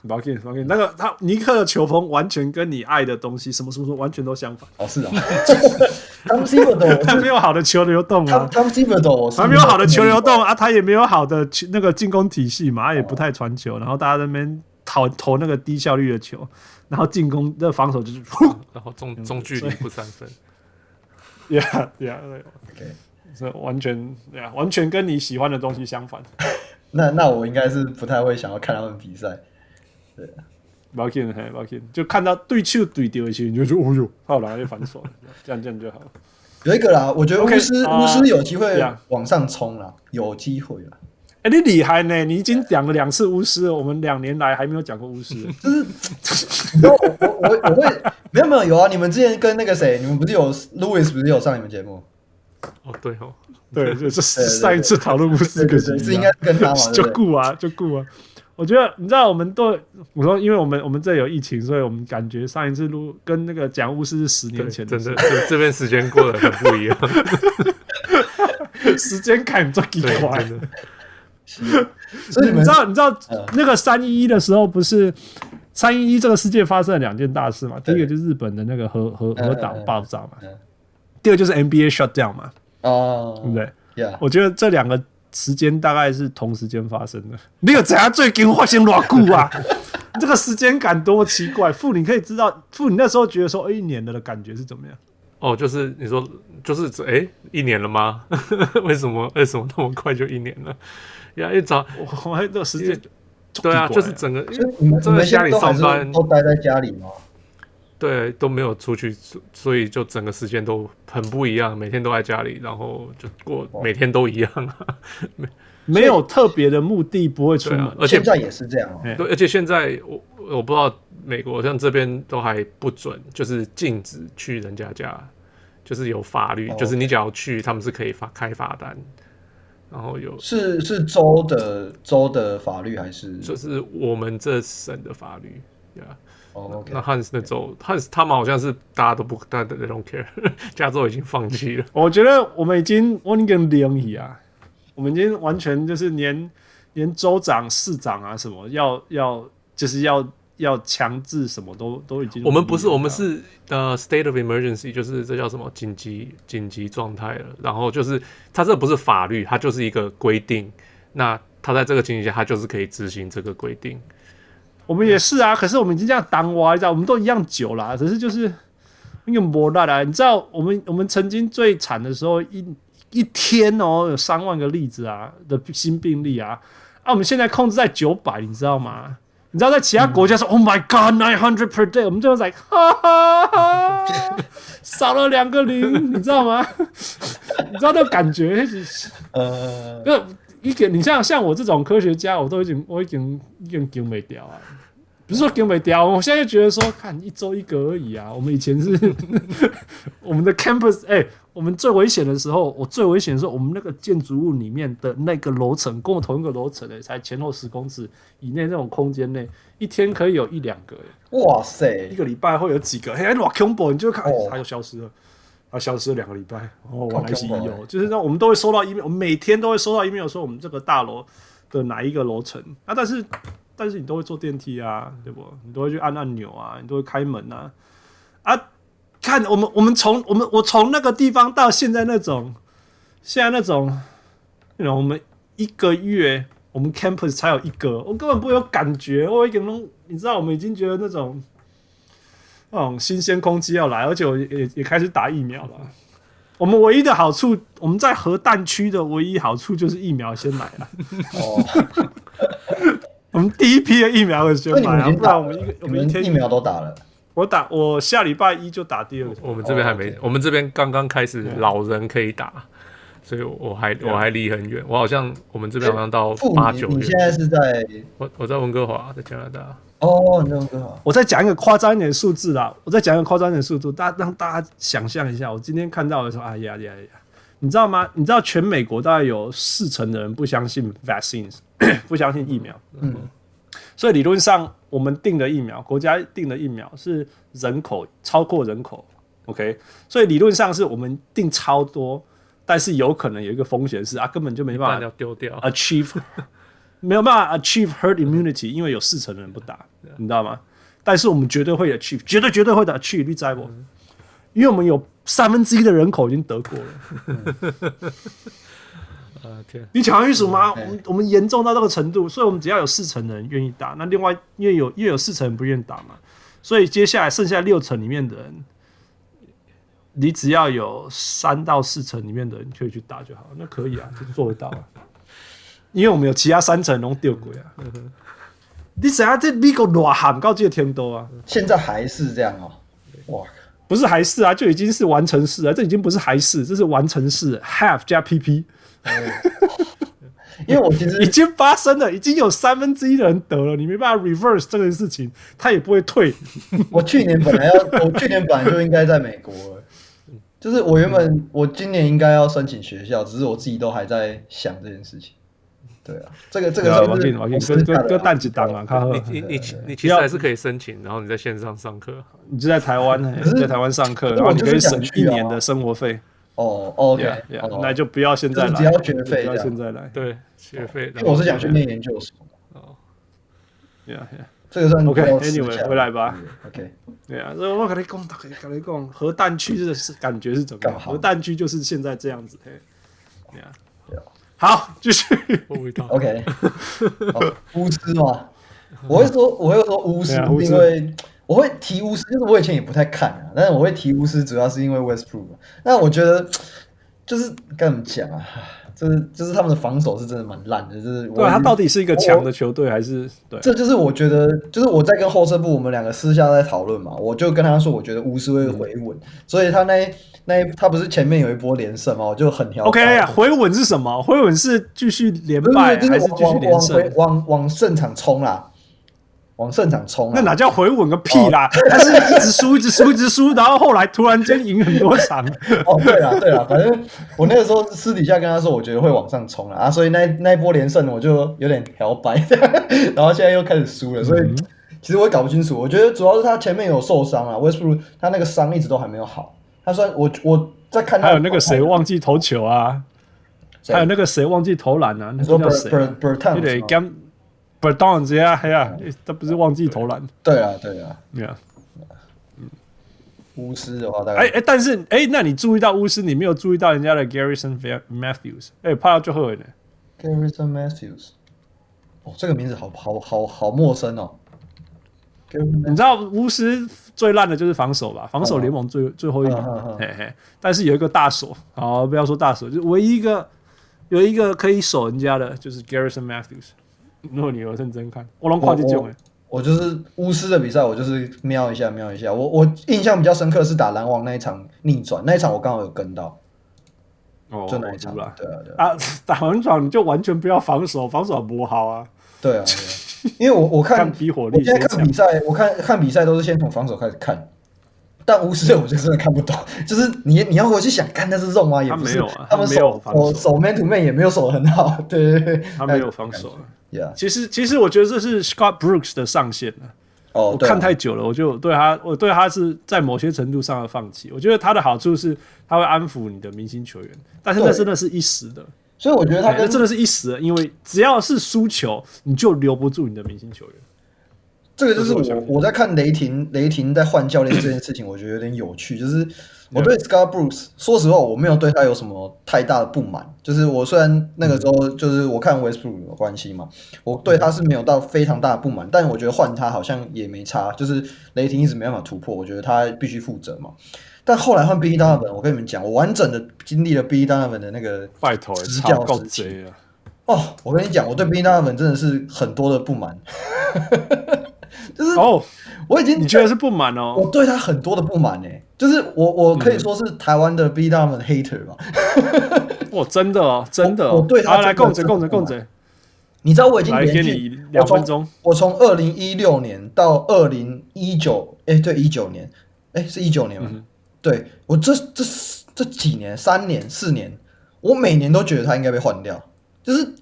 不要紧，不要紧，那个他尼克的球风完全跟你爱的东西什么什么什么完全都相反。哦，是啊，他们 Thibodeau 他没有好的球流动啊，他们 Thibodeau 他没有好的球流动啊，他也没有好的那个进攻体系嘛，他也不太传球，然后大家在那边投投那个低效率的球。然后进攻的防守就是，然后中中距离不三分，Yeah Yeah，OK，这完全对啊，完全跟你喜欢的东西相反。那那我应该是不太会想要看他们比赛。对，不要紧，不要紧，就看到对球对丢一些，你就说哦哟，好了，就反手，这样这样就好了。有一个啦，我觉得巫师巫师有机会往上冲了，有机会了。哎，你厉害呢！你已经讲了两次巫师了，我们两年来还没有讲过巫师。就是，我我我我会没有没有有啊！你们之前跟那个谁，你们不是有 Louis 不是有上你们节目？哦，对哦，对，就是上一次讨论不是个是应该跟他嘛，就顾啊，就顾啊。我觉得你知道，我们都我说，因为我们我们这有疫情，所以我们感觉上一次录跟那个讲巫师是十年前的，真的，这边时间过得很不一样，时间感这么快。所以你知道，你知道那个三一一的时候，不是三一一这个世界发生了两件大事嘛？第一个就是日本的那个核核核岛爆炸嘛，第二个就是 NBA shut down 嘛，哦，对不对.我觉得这两个时间大概是同时间发生的。你有怎样最近发生偌久啊？这个时间感多奇怪。父，你可以知道，父，你那时候觉得说，一年了的感觉是怎么样？哦，就是你说，就是哎、欸，一年了吗？为什么为什么那么快就一年了？呀，一早我还这个时间，对啊，就是整个，你们在家里上班都待在家里吗？对，都没有出去，所以就整个时间都很不一样，每天都在家里，然后就过每天都一样，没 没有特别的目的，不会出门，而且现在也是这样哦。对，而且现在我我不知道美国像这边都还不准，就是禁止去人家家，就是有法律，就是你只要去，他们是可以发开罚单。然后有是是州的州的法律还是就是我们这省的法律呀？哦 oh. 那汉斯那州汉斯他们好像是大家都不，大家 they don't care，加州已经放弃了。我觉得我们已经我已经连一啊，我们已经完全就是连连州长、市长啊什么要要就是要。要强制什么都都已经，我们不是，我们是呃、uh, state of emergency，就是这叫什么紧急紧急状态了。然后就是它这不是法律，它就是一个规定。那它在这个情形下，它就是可以执行这个规定。我们也是啊，可是我们已经这样当歪，你知道，我们都一样久了，只是就是那个磨难了。你知道，我们我们曾经最惨的时候，一一天哦有三万个例子啊的新病例啊，啊，我们现在控制在九百，你知道吗？你知道在其他国家说、嗯、，Oh my God, nine hundred per day，我们就在哈哈哈，少了两个零，你知道吗？你知道那感觉？呃，就一个，你像像我这种科学家，我都已经我已经已经丢没掉啊。不是说丢没掉，我现在就觉得说，看一周一个而已啊。我们以前是我们的 campus，哎、欸。我们最危险的时候，我最危险的时候，我们那个建筑物里面的那个楼层，跟我同一个楼层的，才前后十公尺以内那种空间内，一天可以有一两个。哇塞！一个礼拜会有几个？嘿，哇恐怖！你就看，它又消失了，它消失了两个礼拜。哦，我来洗有，就是让我们都会收到 email，我们每天都会收到 email 说我们这个大楼的哪一个楼层啊？但是但是你都会坐电梯啊，对不？你都会去按按钮啊，你都会开门啊，啊。看我们，我们从我们我从那个地方到现在那种，现在那种，那种我们一个月我们 campus 才有一个，我根本不会有感觉。我一点都，你知道，我们已经觉得那种那种新鲜空气要来，而且我也也开始打疫苗了。我们唯一的好处，我们在核弹区的唯一好处就是疫苗先买了。哦，我们第一批的疫苗先买了，不然我们一个我们一天疫苗都打了。我打，我下礼拜一就打第二个。我们这边还没，oh, okay. 我们这边刚刚开始，老人可以打，所以我还我还离很远。我好像我们这边好像到八九月。你现在是在？我我在温哥华，在加拿大。哦，oh, 你在温哥华。我再讲一个夸张一点的数字啦，我再讲一个夸张一点的数字，大家让大家想象一下。我今天看到的时候，哎呀呀呀，你知道吗？你知道全美国大概有四成的人不相信 vaccines，不相信疫苗。嗯。所以理论上，我们定的疫苗，国家定的疫苗是人口超过人口，OK？所以理论上是我们定超多，但是有可能有一个风险是啊，根本就没办法丢掉，achieve 没有办法 achieve herd immunity，因为有四成的人不打，你知道吗？但是我们绝对会 achieve，绝对绝对会的 achieve，你知道不？因为我们有三分之一的人口已经得过了。呃，天！你抢预数吗？我们我们严重到这个程度，所以我们只要有四成的人愿意打，那另外因为有因为有四成人不愿意打嘛，所以接下来剩下六成里面的人，你只要有三到四成里面的人可以去打就好，那可以啊，就做得到啊。因为我们有其他三成能丢鬼啊。你想要这美国乱喊高级的天都啊？现在还是这样哦？哇！不是还是啊，就已经是完成式了。这已经不是还是，这是完成式，have 加 pp。因为我其实已经发生了，已经有三分之一的人得了，你没办法 reverse 这件事情，他也不会退。我去年本来要，我去年本来就应该在美国了，就是我原本我今年应该要申请学校，只是我自己都还在想这件事情。对啊，这个这个是我给你，我给你，哥哥哥淡季档啊，看你你你你其实还是可以申请，然后你在线上上课，你就在台湾，在台湾上课，然后你可以省一年的生活费。哦，OK，那就不要现在来，只要学费，不要现在来，对，学费。我是想去念研究所。哦，Yeah Yeah，这个算 OK，Anyway，回来吧。OK，对啊，所以我跟你讲，跟你讲，核弹区的是感觉是怎么样？核弹区就是现在这样子。对啊。好，继续。OK，巫师嘛，我会说，我会说巫师，因为我会提巫师，就是我以前也不太看啊，但是我会提巫师，主要是因为 Westbrook。那我觉得就是该怎么讲啊？就是就是他们的防守是真的蛮烂的，就是对他到底是一个强的球队还是？对，这就是我觉得，就是我在跟后撤部我们两个私下在讨论嘛，我就跟他说，我觉得巫师会回稳，所以他那。那他不是前面有一波连胜嘛？我就很挑。OK，回稳是什么？回稳是继续连败还是继续连胜？往往胜场冲啦，往胜场冲。那哪叫回稳个屁啦！他是一直输，一直输，一直输，然后后来突然间赢很多场。哦，对啊，对啊，反正我那个时候私底下跟他说，我觉得会往上冲了啊，所以那那一波连胜我就有点摇摆，然后现在又开始输了，所以其实我也搞不清楚。我觉得主要是他前面有受伤啊，Westbrook 他那个伤一直都还没有好。他说：“我我在看，还有那个谁忘记投球啊？还有那个谁忘记投篮啊？那个叫谁？对对，Bertans 呀，哎呀，他不是忘记投篮？对啊，对啊，对啊。嗯，巫师的话，大概哎哎，但是哎，那你注意到巫师，你没有注意到人家的 Garrison Matthews？哎，怕到最后一点？Garrison Matthews，哦，这个名字好好好好陌生哦。你知道巫师？”最烂的就是防守吧，防守联盟最、oh. 最后一名，oh. Oh. 嘿嘿。但是有一个大锁，好，不要说大锁，就唯一一个有一个可以守人家的，就是 Garrison Matthews。如果你有认真看，我能跨进去吗？我就是巫师的比赛，我就是瞄一下，瞄一下。我我印象比较深刻是打篮网那一场逆转，那一场我刚好有跟到。哦，oh, 就那一场啦。对啊，对啊。打完场你就完全不要防守，防守不好啊。对啊。对啊因为我我看，看火力我现在看比赛，我看看比赛都是先从防守开始看，但巫师我就真的看不懂，就是你你要回去想看那是肉吗？也不是，他没有啊，他们守 man to man 也没有守得很好，对对对，他没有防守。Yeah，其实其实我觉得这是 Scott Brooks 的上限了。哦，我看太久了，我就对他，我对他是在某些程度上的放弃。我觉得他的好处是他会安抚你的明星球员，但是那真的是一时的。所以我觉得他真的是一时的，因为只要是输球，你就留不住你的明星球员。这个就是我我在看雷霆，雷霆在换教练这件事情，我觉得有点有趣。就是我对 Scott Brooks，说实话，我没有对他有什么太大的不满。就是我虽然那个时候就是我看 Westbrook 有关系嘛，我对他是没有到非常大的不满，但我觉得换他好像也没差。就是雷霆一直没办法突破，我觉得他必须负责嘛。但后来换 Billy Donovan，我跟你们讲，我完整的经历了 Billy Donovan 的那个执教时期啊！哦，我跟你讲，我对 Billy Donovan 真的是很多的不满，就是哦，我已经你觉得是不满哦？我对他很多的不满呢，就是我我可以说是台湾的 Billy Donovan hater 吧？哇，真的哦，真的，我对他来共振共振共振，你知道我已经连续两分钟，我从二零一六年到二零一九，哎，对，一九年，哎，是一九年吗？对我这这这几年三年四年，我每年都觉得他应该被换掉。就是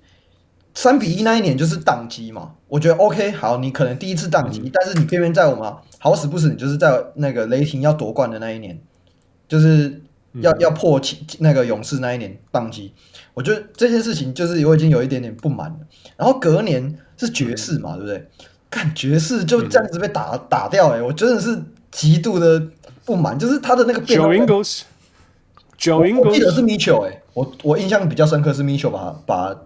三比一那一年就是宕机嘛，我觉得 OK 好，你可能第一次宕机，嗯、但是你偏偏在我们好死不死，你就是在那个雷霆要夺冠的那一年，就是要、嗯、要破那个勇士那一年宕机。我觉得这件事情就是我已经有一点点不满了。然后隔年是爵士嘛，嗯、对不对？看爵士就这样子被打、嗯、打掉、欸，哎，我真的是极度的。不满，就是他的那个变化。九 Ingles，九 Ingles，我记得是 Mitchell 哎，我我印象比较深刻是 Mitchell 把把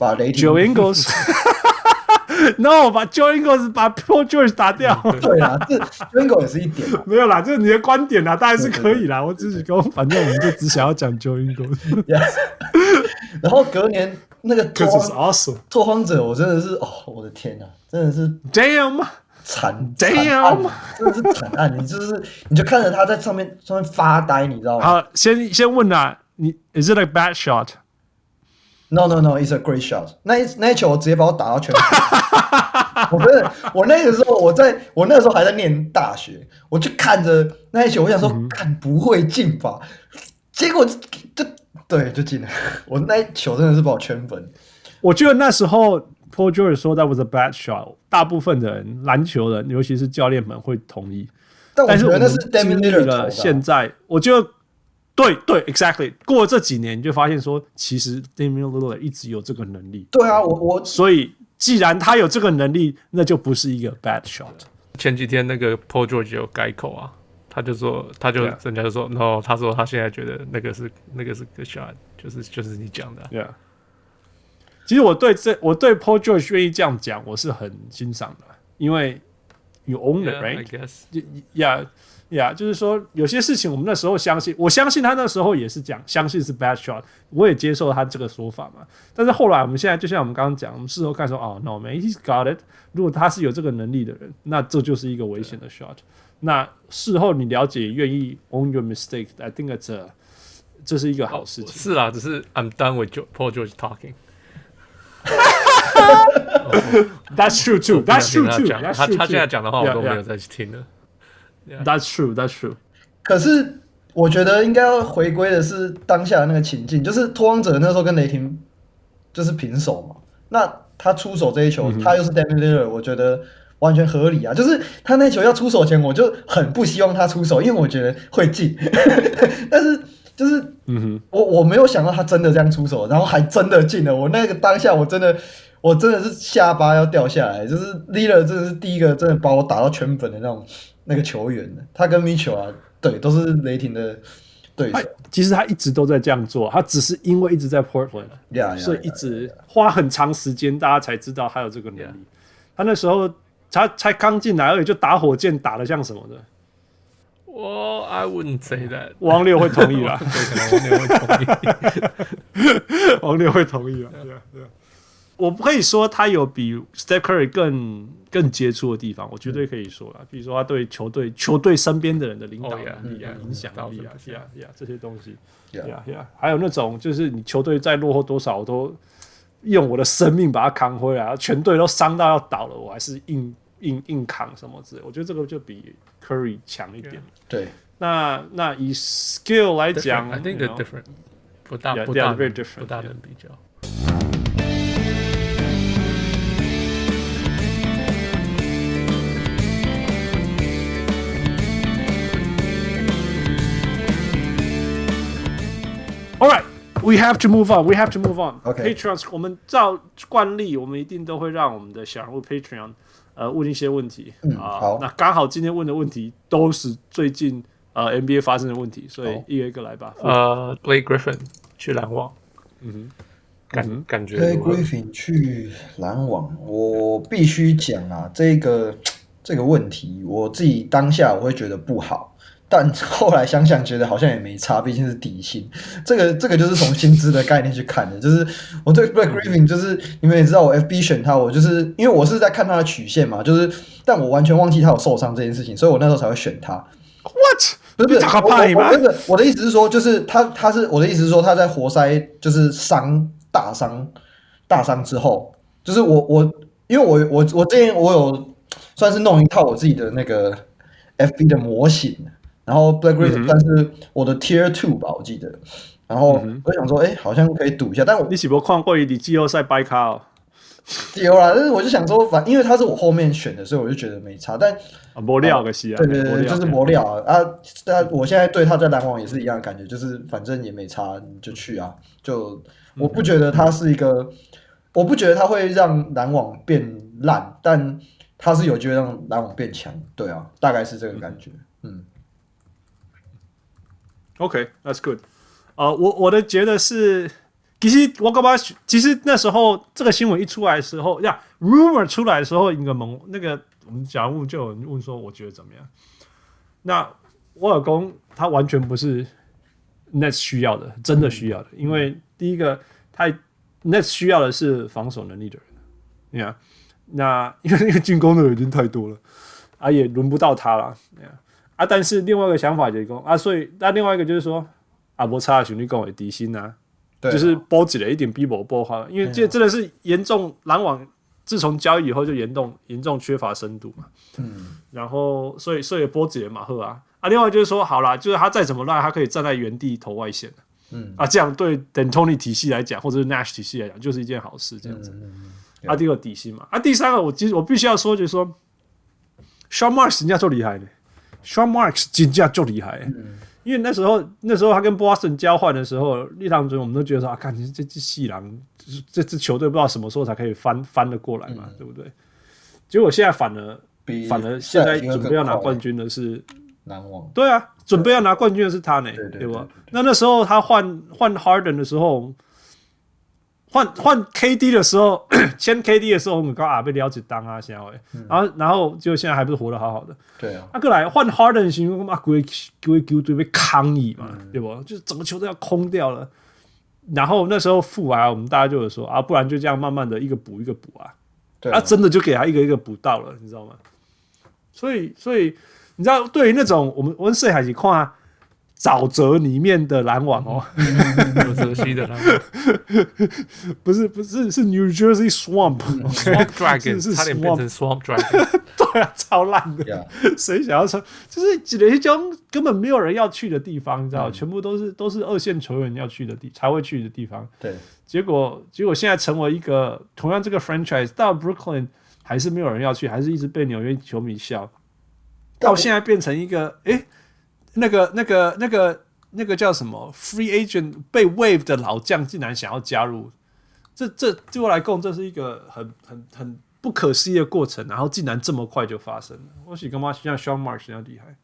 把雷霆。九 Ingles，No，把九 Ingles 把 Paul George 打掉。对啊，这九 Ingles 也是一点。没有啦，这是你的观点啦，当然是可以啦。我只是说，反正我们就只想要讲九 Ingles。然后隔年那个拓荒拓荒者，我真的是哦，我的天呐，真的是 Damn。惨，，damn 真的是惨案。你就是，你就看着他在上面上面发呆，你知道吗？好，先先问啊，你 Is it a bad shot？No No no no，it's a great shot 那。那那一球我直接把我打到全场。我真的，我那个时候我在我那个时候还在念大学，我就看着那一球，我想说，看、嗯、不会进吧？结果就对，就进了。我那一球真的是把我圈粉。我觉得那时候 Paul George 说 that was a bad shot，大部分的人篮球人，尤其是教练们会同意。但我觉得那是经历了现在，我觉得对对，exactly。过了这几年，你就发现说，其实 Damian Lillard 一直有这个能力。对啊，我我所以既然他有这个能力，那就不是一个 bad shot。前几天那个 Paul George 有改口啊。他就说，他就.人家就说，no，他说他现在觉得那个是那个是个 shot，就是就是你讲的。Yeah. 其实我对这我对 Paul George 愿意这样讲，我是很欣赏的，因为 you own it, Yeah, yeah，就是说有些事情我们那时候相信，我相信他那时候也是讲相信是 bad shot，我也接受他这个说法嘛。但是后来我们现在就像我们刚刚讲，我们事后看说，哦，no，man，he's got it。如果他是有这个能力的人，那这就是一个危险的 shot。那事后你了解，愿意 own your mistake，I think it's a, 这是一个好事情。是啊，只是 I'm done with Paul George talking。That's true too. That's true too. 他他现在讲的话我都没有再去听了。That's true. That's true. 可是我觉得应该要回归的是当下的那个情境，就是拓荒者那时候跟雷霆就是平手嘛。那他出手这一球，他又是 Damian Lillard，我觉得。完全合理啊！就是他那球要出手前，我就很不希望他出手，因为我觉得会进。但是就是，嗯哼，我我没有想到他真的这样出手，然后还真的进了。我那个当下，我真的，我真的是下巴要掉下来。就是 Lillard 真的是第一个真的把我打到圈粉的那种那个球员。他跟 Mitchell 啊，对，都是雷霆的对手。其实他一直都在这样做，他只是因为一直在 Portland，、yeah, yeah, 所以一直花很长时间，大家才知道他有这个能力。Yeah. 他那时候。他才刚进来而已，就打火箭打的像什么的？我 I wouldn't say that。王六会同意啦，王六会同意。王六会同意啊，对啊，对啊。我不可以说他有比 Steph Curry 更更接触的地方，我绝对可以说了。比如说他对球队球队身边的人的领导力啊、影响力啊、呀呀这些东西，呀呀，还有那种就是你球队再落后多少，我都用我的生命把它扛回来，全队都伤到要倒了，我还是硬。硬硬扛什么之类，我觉得这个就比 Curry 强一点。对，那那以 skill 来讲，I think the different 不大不大不大能比较。We have to move on. We have to move on. Okay. Patreon，我们照惯例，我们一定都会让我们的小人物 Patreon。呃，问一些问题啊，嗯呃、那刚好今天问的问题都是最近呃 NBA 发生的问题，所以一个一个来吧。呃，Blake Griffin 去篮网，嗯哼，感、嗯、感觉 Blake Griffin 去篮网，我必须讲啊，这个这个问题，我自己当下我会觉得不好。但 后来想想，觉得好像也没差，毕竟是底薪。这个这个就是从薪资的概念去看的。就是我对 Blake Griffin，就是你们也知道，我 FB 选他，我就是因为我是在看他的曲线嘛，就是但我完全忘记他有受伤这件事情，所以我那时候才会选他。What？不是不是，我我不是我的意思是说，就是他他是我的意思是说他在活塞就是伤大伤大伤之后，就是我我因为我我我之前我有算是弄一套我自己的那个 FB 的模型。然后 Blake Griffin 算是我的 Tier Two 吧，我记得。然后我想说，哎，好像可以赌一下。但我你岂不看过你季后赛掰卡哦？有啦，但是我就想说，反因为他是我后面选的，所以我就觉得没差。但磨料个戏啊，对对对，就是磨料啊啊！但我现在对他在篮网也是一样的感觉，就是反正也没差，你就去啊。就我不觉得他是一个，我不觉得他会让篮网变烂，但他是有机会让篮网变强。对啊，大概是这个感觉，嗯。OK，that's、okay, good。呃，我我的觉得是，其实我刚刚其实那时候这个新闻一出来的时候，呀，rumor 出来的时候，一个蒙那个我们讲物就有人问说，我觉得怎么样？那我老公他完全不是 Nets 需要的，真的需要的，嗯、因为第一个他 Nets 需要的是防守能力的人，你看，那因为那个进攻的人已经太多了，啊，也轮不到他了，你看。啊，但是另外一个想法就是说啊，所以那另外一个就是说啊，不差兄弟跟我的底薪呐，对啊、就是波及了一点逼我波哈，因为这真的是严重篮网自从交易以后就严重严重缺乏深度嘛。嗯，然后所以所以波子也马赫啊。啊，另外就是说好啦，就是他再怎么烂，他可以站在原地投外线。嗯。啊，这样对 D'Antoni 体系来讲，或者是 Nash 体系来讲，就是一件好事。这样子，嗯啊，第二个底薪嘛，啊，第三个我其实我必须要说，就是说，Sean Marks 人家就厉害呢，Sean Marks 真的就厉害，嗯因为那时候那时候他跟 Boston 交换的时候，立堂中我们都觉得说啊，看这这只细狼，这支球队不知道什么时候才可以翻翻得过来嘛，嗯对不对？结果现在反而比反而现在准备要拿冠军的是。篮网。对啊，准备要拿冠军的是他呢，对吧？那那时候他换换 Harden 的时候，换换 KD 的时候，签 KD 的时候，我们刚啊被了解当啊，现在，然后然后就现在还不是活得好好的。对啊，那过来换 Harden 的情况，妈鬼鬼球队被抗议嘛，对不？就是整个球队要空掉了。然后那时候富啊，我们大家就有说啊，不然就这样慢慢的一个补一个补啊，对啊，真的就给他一个一个补到了，你知道吗？所以所以。你知道，对于那种我们温世海是看沼泽里面的篮网哦，有泽西的篮网，不是不是是 New Jersey Swamp，Swamp Dragon 是差点变成 Swamp Dragon，对啊，超烂的，谁.想要说？就是几个一种根本没有人要去的地方，你知道，嗯、全部都是都是二线球员要去的地才会去的地方。对，结果结果现在成为一个同样这个 franchise 到 Brooklyn 还是没有人要去，还是一直被纽约球迷笑。到现在变成一个，诶、欸，那个、那个、那个、那个叫什么 free agent 被 waive 的老将竟然想要加入，这、这对我来讲，这是一个很、很、很不可思议的过程，然后竟然这么快就发生了。我许干嘛像 Sean Marks 一样厉害？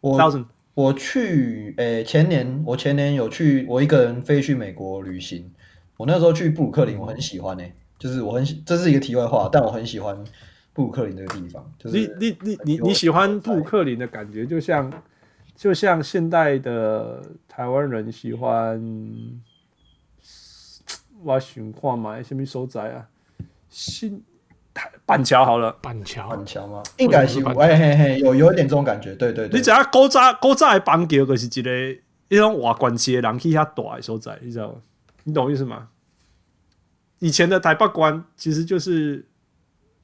我 Thousand 我去，诶、欸，前年我前年有去，我一个人飞去美国旅行。我那时候去布鲁克林，我很喜欢诶、欸，就是我很喜，这是一个题外话，但我很喜欢。布鲁克林这个地方，就是你你你你你喜欢布鲁克林的感觉，就像就像现代的台湾人喜欢，挖寻矿嘛，什么所在啊？新台板桥好了，板桥板桥吗？应该是，哎嘿嘿，有有一点这种感觉，对对对。你知影古早古早的板桥，就是一个一种瓦管区的人去遐大的所在，你知道吗？你懂意思吗？以前的台北关其实就是。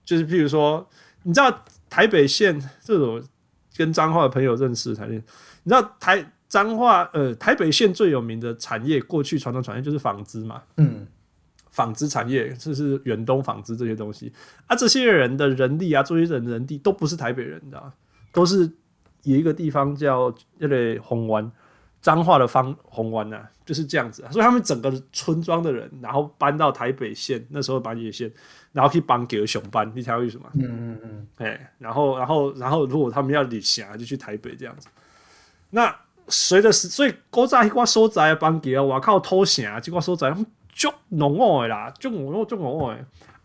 就是譬如说，你知道台北县这种跟彰化的朋友认识台北，你知道台彰化呃台北县最有名的产业，过去传统产业就是纺织嘛，嗯，纺织产业就是远东纺织这些东西啊，这些人的人力啊，这些人的人力都不是台北人的，都是有一个地方叫那个红湾。彰化的方红湾呐，就是这样子，所以他们整个村庄的人，然后搬到台北县，那时候板野县，然后去帮给熊班，你猜为什么？嗯嗯嗯，哎，然后然后然后如果他们要旅行就去台北这样子。那随着是，所以古早一挂所在的帮给啊，我靠偷闲啊，一挂所在就浓厚的啦，就浓厚就浓厚的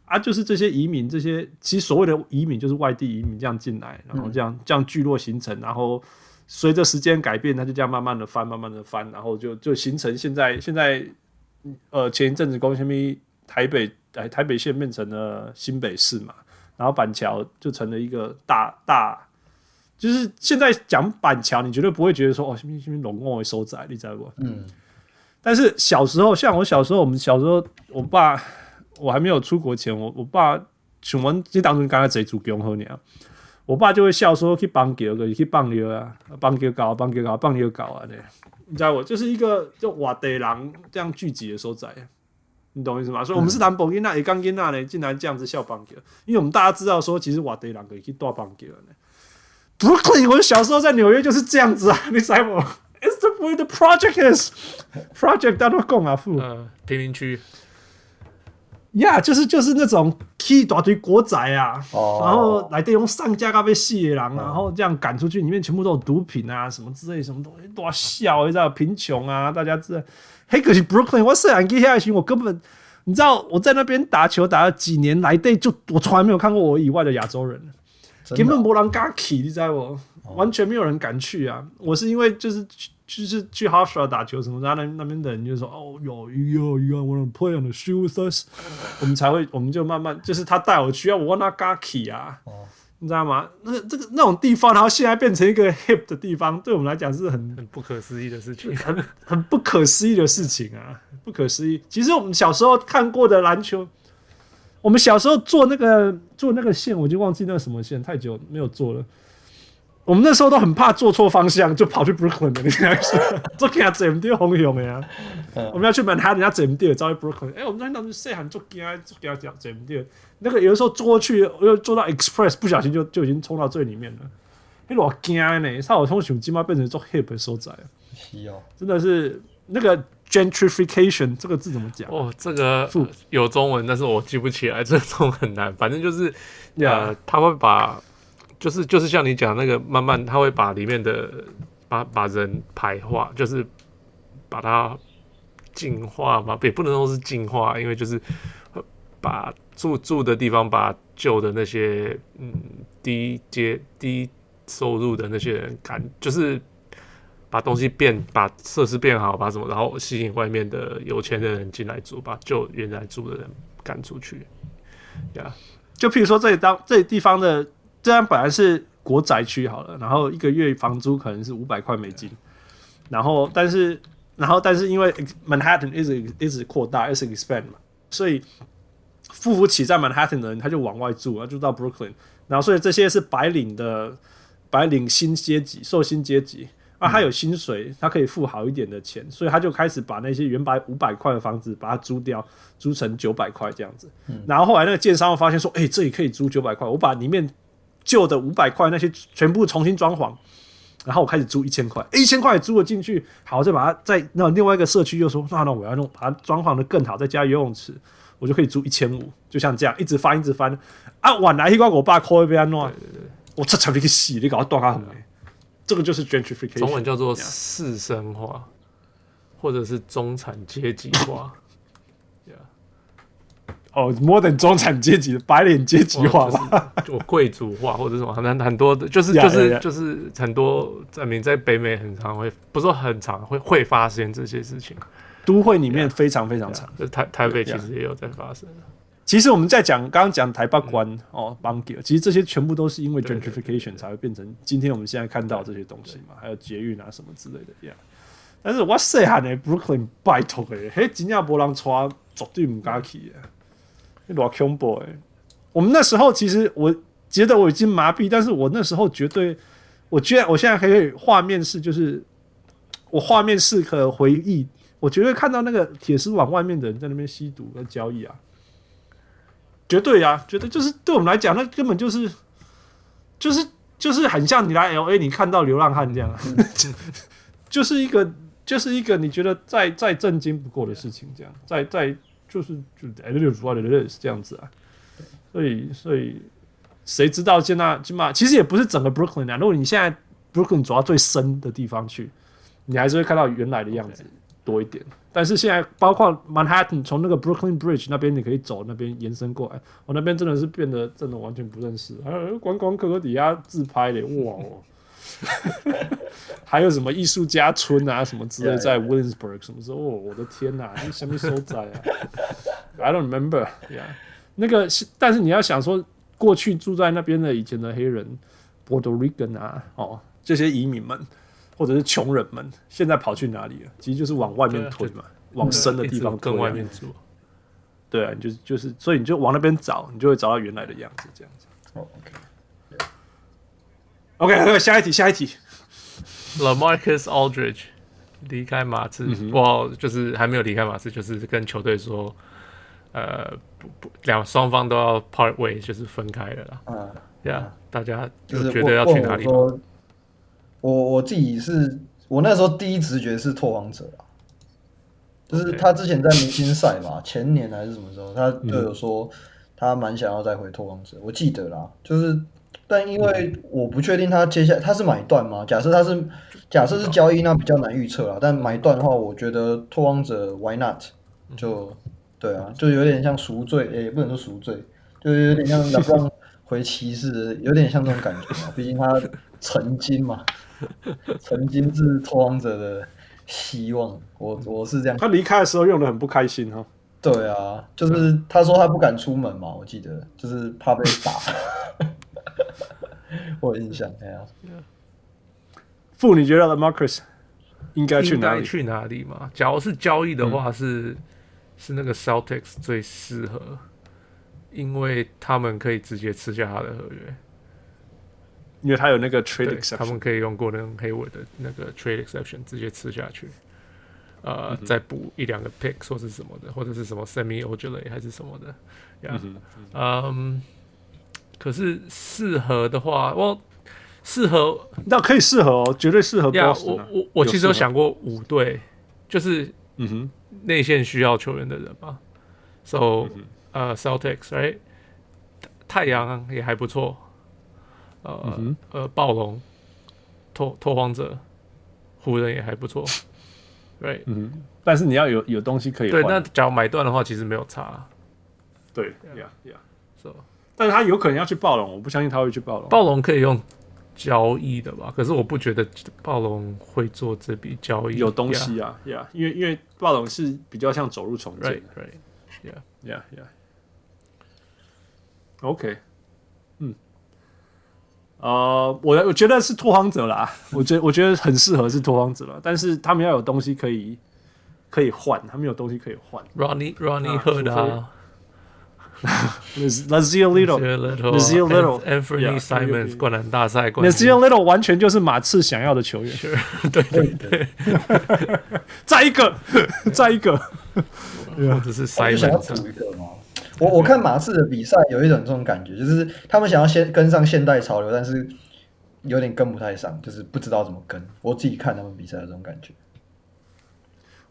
啊，就是这些移民，这些其实所谓的移民就是外地移民这样进来，然后这样、嗯、这样聚落形成，然后。随着时间改变，它就这样慢慢的翻，慢慢的翻，然后就就形成现在现在，呃，前一阵子光纤维台北哎台北县变成了新北市嘛，然后板桥就成了一个大大，就是现在讲板桥，你绝对不会觉得说哦，什么什么龙王会收窄，你知道不？嗯。但是小时候，像我小时候，我们小时候，我爸我还没有出国前，我我爸请问这当中刚才谁主给我喝呢？我爸就会笑说：“去棒球，去棒球啊，棒球搞，棒球搞，棒球搞啊！”你知道我就是一个就瓦地狼这样聚集的所在，你懂我意思吗？所以，我们是谈博吉纳，也刚吉纳呢，竟然这样子笑棒球，因为我们大家知道说，其实瓦德狼可以去打棒球呢。Brooklyn，我小时候在纽约就是这样子啊，你知道不？It's the way the project is project，大家都讲啊，富呃，贫民区。呀，yeah, 就是就是那种起一大堆国宅啊，oh. 然后来这用上架咖啡系的人，oh. 然后这样赶出去，里面全部都有毒品啊，什么之类，什么东西，多笑，你知道贫穷啊，大家知道。很，可是 Brooklyn，我虽然接下来行，我根本你知道我在那边打球打了几年来，对，就我从来没有看过我以外的亚洲人，根本没人敢去，你知道不？完全没有人敢去啊！我是因为就是。就是去 Hofstra 打球什么，然后那那边的人就说：“哦，有有有，wanna play on the shoe with us？” 我们才会，我们就慢慢，就是他带我去啊，我那 Gaki 啊，哦、你知道吗？那这个那种地方，然后现在变成一个 hip 的地方，对我们来讲是很很不可思议的事情，很很不可思议的事情啊，不可思议。其实我们小时候看过的篮球，我们小时候做那个做那个线，我就忘记那个什么线，太久没有做了。我们那时候都很怕做错方向，就跑去 Brooklyn 的那个，做 给他怎么地红用的呀？我们要去曼哈顿，人家怎么地，找去 Brooklyn。哎，我们那当时谁喊做给他做给他讲怎么地？那个有的时候坐过去又坐到 Express，不小心就就已经冲到最里面了。那老惊呢，差我从熊鸡妈变成做 Hip 的所在。真的是那个 Gentrification 这个字怎么讲？哦，这个有中文，但是我记不起来，这个中文很难。反正就是，呃，他会把。就是就是像你讲那个，慢慢他会把里面的把把人排化，就是把它净化嘛，也不能说是净化，因为就是把住住的地方，把旧的那些嗯低阶低收入的那些人赶，就是把东西变，把设施变好，把什么，然后吸引外面的有钱的人进来住，把旧原来住的人赶出去。呀，就譬如说这里当这里地方的。这样本来是国宅区好了，然后一个月房租可能是五百块美金，然后但是然后但是因为 Manhattan 一直一直扩大，一直 expand 嘛，所以付不起在 Manhattan 的人他就往外住，他就到 Brooklyn，然后所以这些是白领的白领新阶级、受薪阶级啊，他有薪水，他可以付好一点的钱，所以他就开始把那些原本五百块的房子把它租掉，租成九百块这样子，然后后来那个建商发现说，哎，这里可以租九百块，我把里面旧的五百块那些全部重新装潢，然后我开始租一千块，一千块租了进去，好，再把它在那另外一个社区又说，那那我要弄把它装潢的更好，再加游泳池，我就可以租一千五，就像这样一直翻一直翻啊，晚来一关我爸 call 一边弄，我这才一个洗，你搞到断它很美，这个就是 gentrification，中文叫做士绅化，或者是中产阶级化。哦，more than 中产阶级的白领阶级化吧，就贵族化或者什么很很多的，就是就是就是很多证明在北美很常会，不是说很常会会发生这些事情，都会里面非常非常常，就台台北其实也有在发生。其实我们在讲刚刚讲台北关哦 Bangkok 其实这些全部都是因为 gentrification 才会变成今天我们现在看到这些东西嘛，还有捷运啊什么之类的呀。但是我细汉的 Brooklyn 拜托诶，嘿，真正无人带，绝对唔敢去啊。老恐怖哎！我们那时候其实我觉得我已经麻痹，但是我那时候绝对，我觉得我现在可以画面是就是我画面是可回忆，我绝对看到那个铁丝网外面的人在那边吸毒和交易啊，绝对啊，绝对就是对我们来讲，那根本就是就是就是很像你来 LA，你看到流浪汉这样，就是一个就是一个你觉得再再震惊不过的事情，这样再再。就是就 L 六主要的是这样子啊，所以所以谁知道现在起码其实也不是整个 Brooklyn 啊。如果你现在 Brooklyn 走到最深的地方去，你还是会看到原来的样子多一点。但是现在包括 Manhattan 从那个 Brooklyn Bridge 那边你可以走那边延伸过来，我那边真的是变得真的完全不认识，还有观光客底下自拍的哇哦。还有什么艺术家村啊，什么之类，在 Williamsburg 什么时候？哦，我的天哪，那什么时候在啊？I don't remember。Yeah，那个，但是你要想说，过去住在那边的以前的黑人，Puerto Rican 啊，哦，这些移民们或者是穷人们，现在跑去哪里了？其实就是往外面推嘛，往深的地方更外面住。对啊，你就就是，所以你就往那边找，你就会找到原来的样子，这样子。哦，OK。OK，下一题，下一题。LaMarcus Aldridge 离开马刺，哇、嗯，就是还没有离开马刺，就是跟球队说，呃，不不，两双方都要 part way，就是分开了啦。嗯，对啊，大家就觉得要去哪里？我我，我自己是我那时候第一直觉是拓荒者啊，就是他之前在明星赛嘛，前年还是什么时候，他就有说他蛮想要再回拓荒者，我记得啦，就是。但因为我不确定他接下来他是买断吗？假设他是假设是交易，那比较难预测啦。但买断的话，我觉得拓荒者 Why not？就对啊，就有点像赎罪，也、欸、不能说赎罪，就有点像回骑士，有点像这种感觉嘛。毕竟他曾经嘛，曾经是拓荒者的希望。我我是这样。他离开的时候用的很不开心哈。对啊，就是他说他不敢出门嘛，我记得就是怕被打。我有印象，哎呀，傅，你觉得 LaMarcus 应该去哪里？去哪里嘛？假如是交易的话是，是、嗯、是那个 Celtics 最适合，因为他们可以直接吃下他的合约，因为他有那个 trade exception，他们可以用过那种黑尾的那个 trade exception 直接吃下去，呃，嗯再补一两个 pick 或是什么的，或者是什么 semi Ojeleye 还是什么的，呀、yeah, 嗯嗯，可是适合的话，我适合那可以适合哦，绝对适合呀，我啊。我我其实有想过五队，就是嗯哼，内线需要球员的人嘛，so、呃 Celtics，right，太阳也还不错，呃、嗯呃暴龙、拓拓荒者、湖人也还不错，right，嗯，但是你要有有东西可以换。对，那假如买断的话，其实没有差对呀呀，，so 但是他有可能要去暴龙，我不相信他会去暴龙。暴龙可以用交易的吧？可是我不觉得暴龙会做这笔交易，有东西啊呀因为因为暴龙是比较像走入重建，right right，yeah。呃，我我觉得是拓荒者啦，我觉得我觉得很适合是拓荒者了，但是他们要有东西可以可以换，他们有东西可以换。Ronnie Ronnie 啊 Hood 啊 Let's let's see a little。Let's see a little Anthony Simons 灌篮大赛冠 a z i 军 a Little 完全就是马刺想要的球员。对对 对，再一个，再一个。或者是他们就想要 Simons 一个嘛。我我看马刺的比赛有一种这种感觉，就是他们想要先跟上现代潮流，但是有点跟不太上，就是不知道怎么跟。我自己看他们比赛的这种感觉。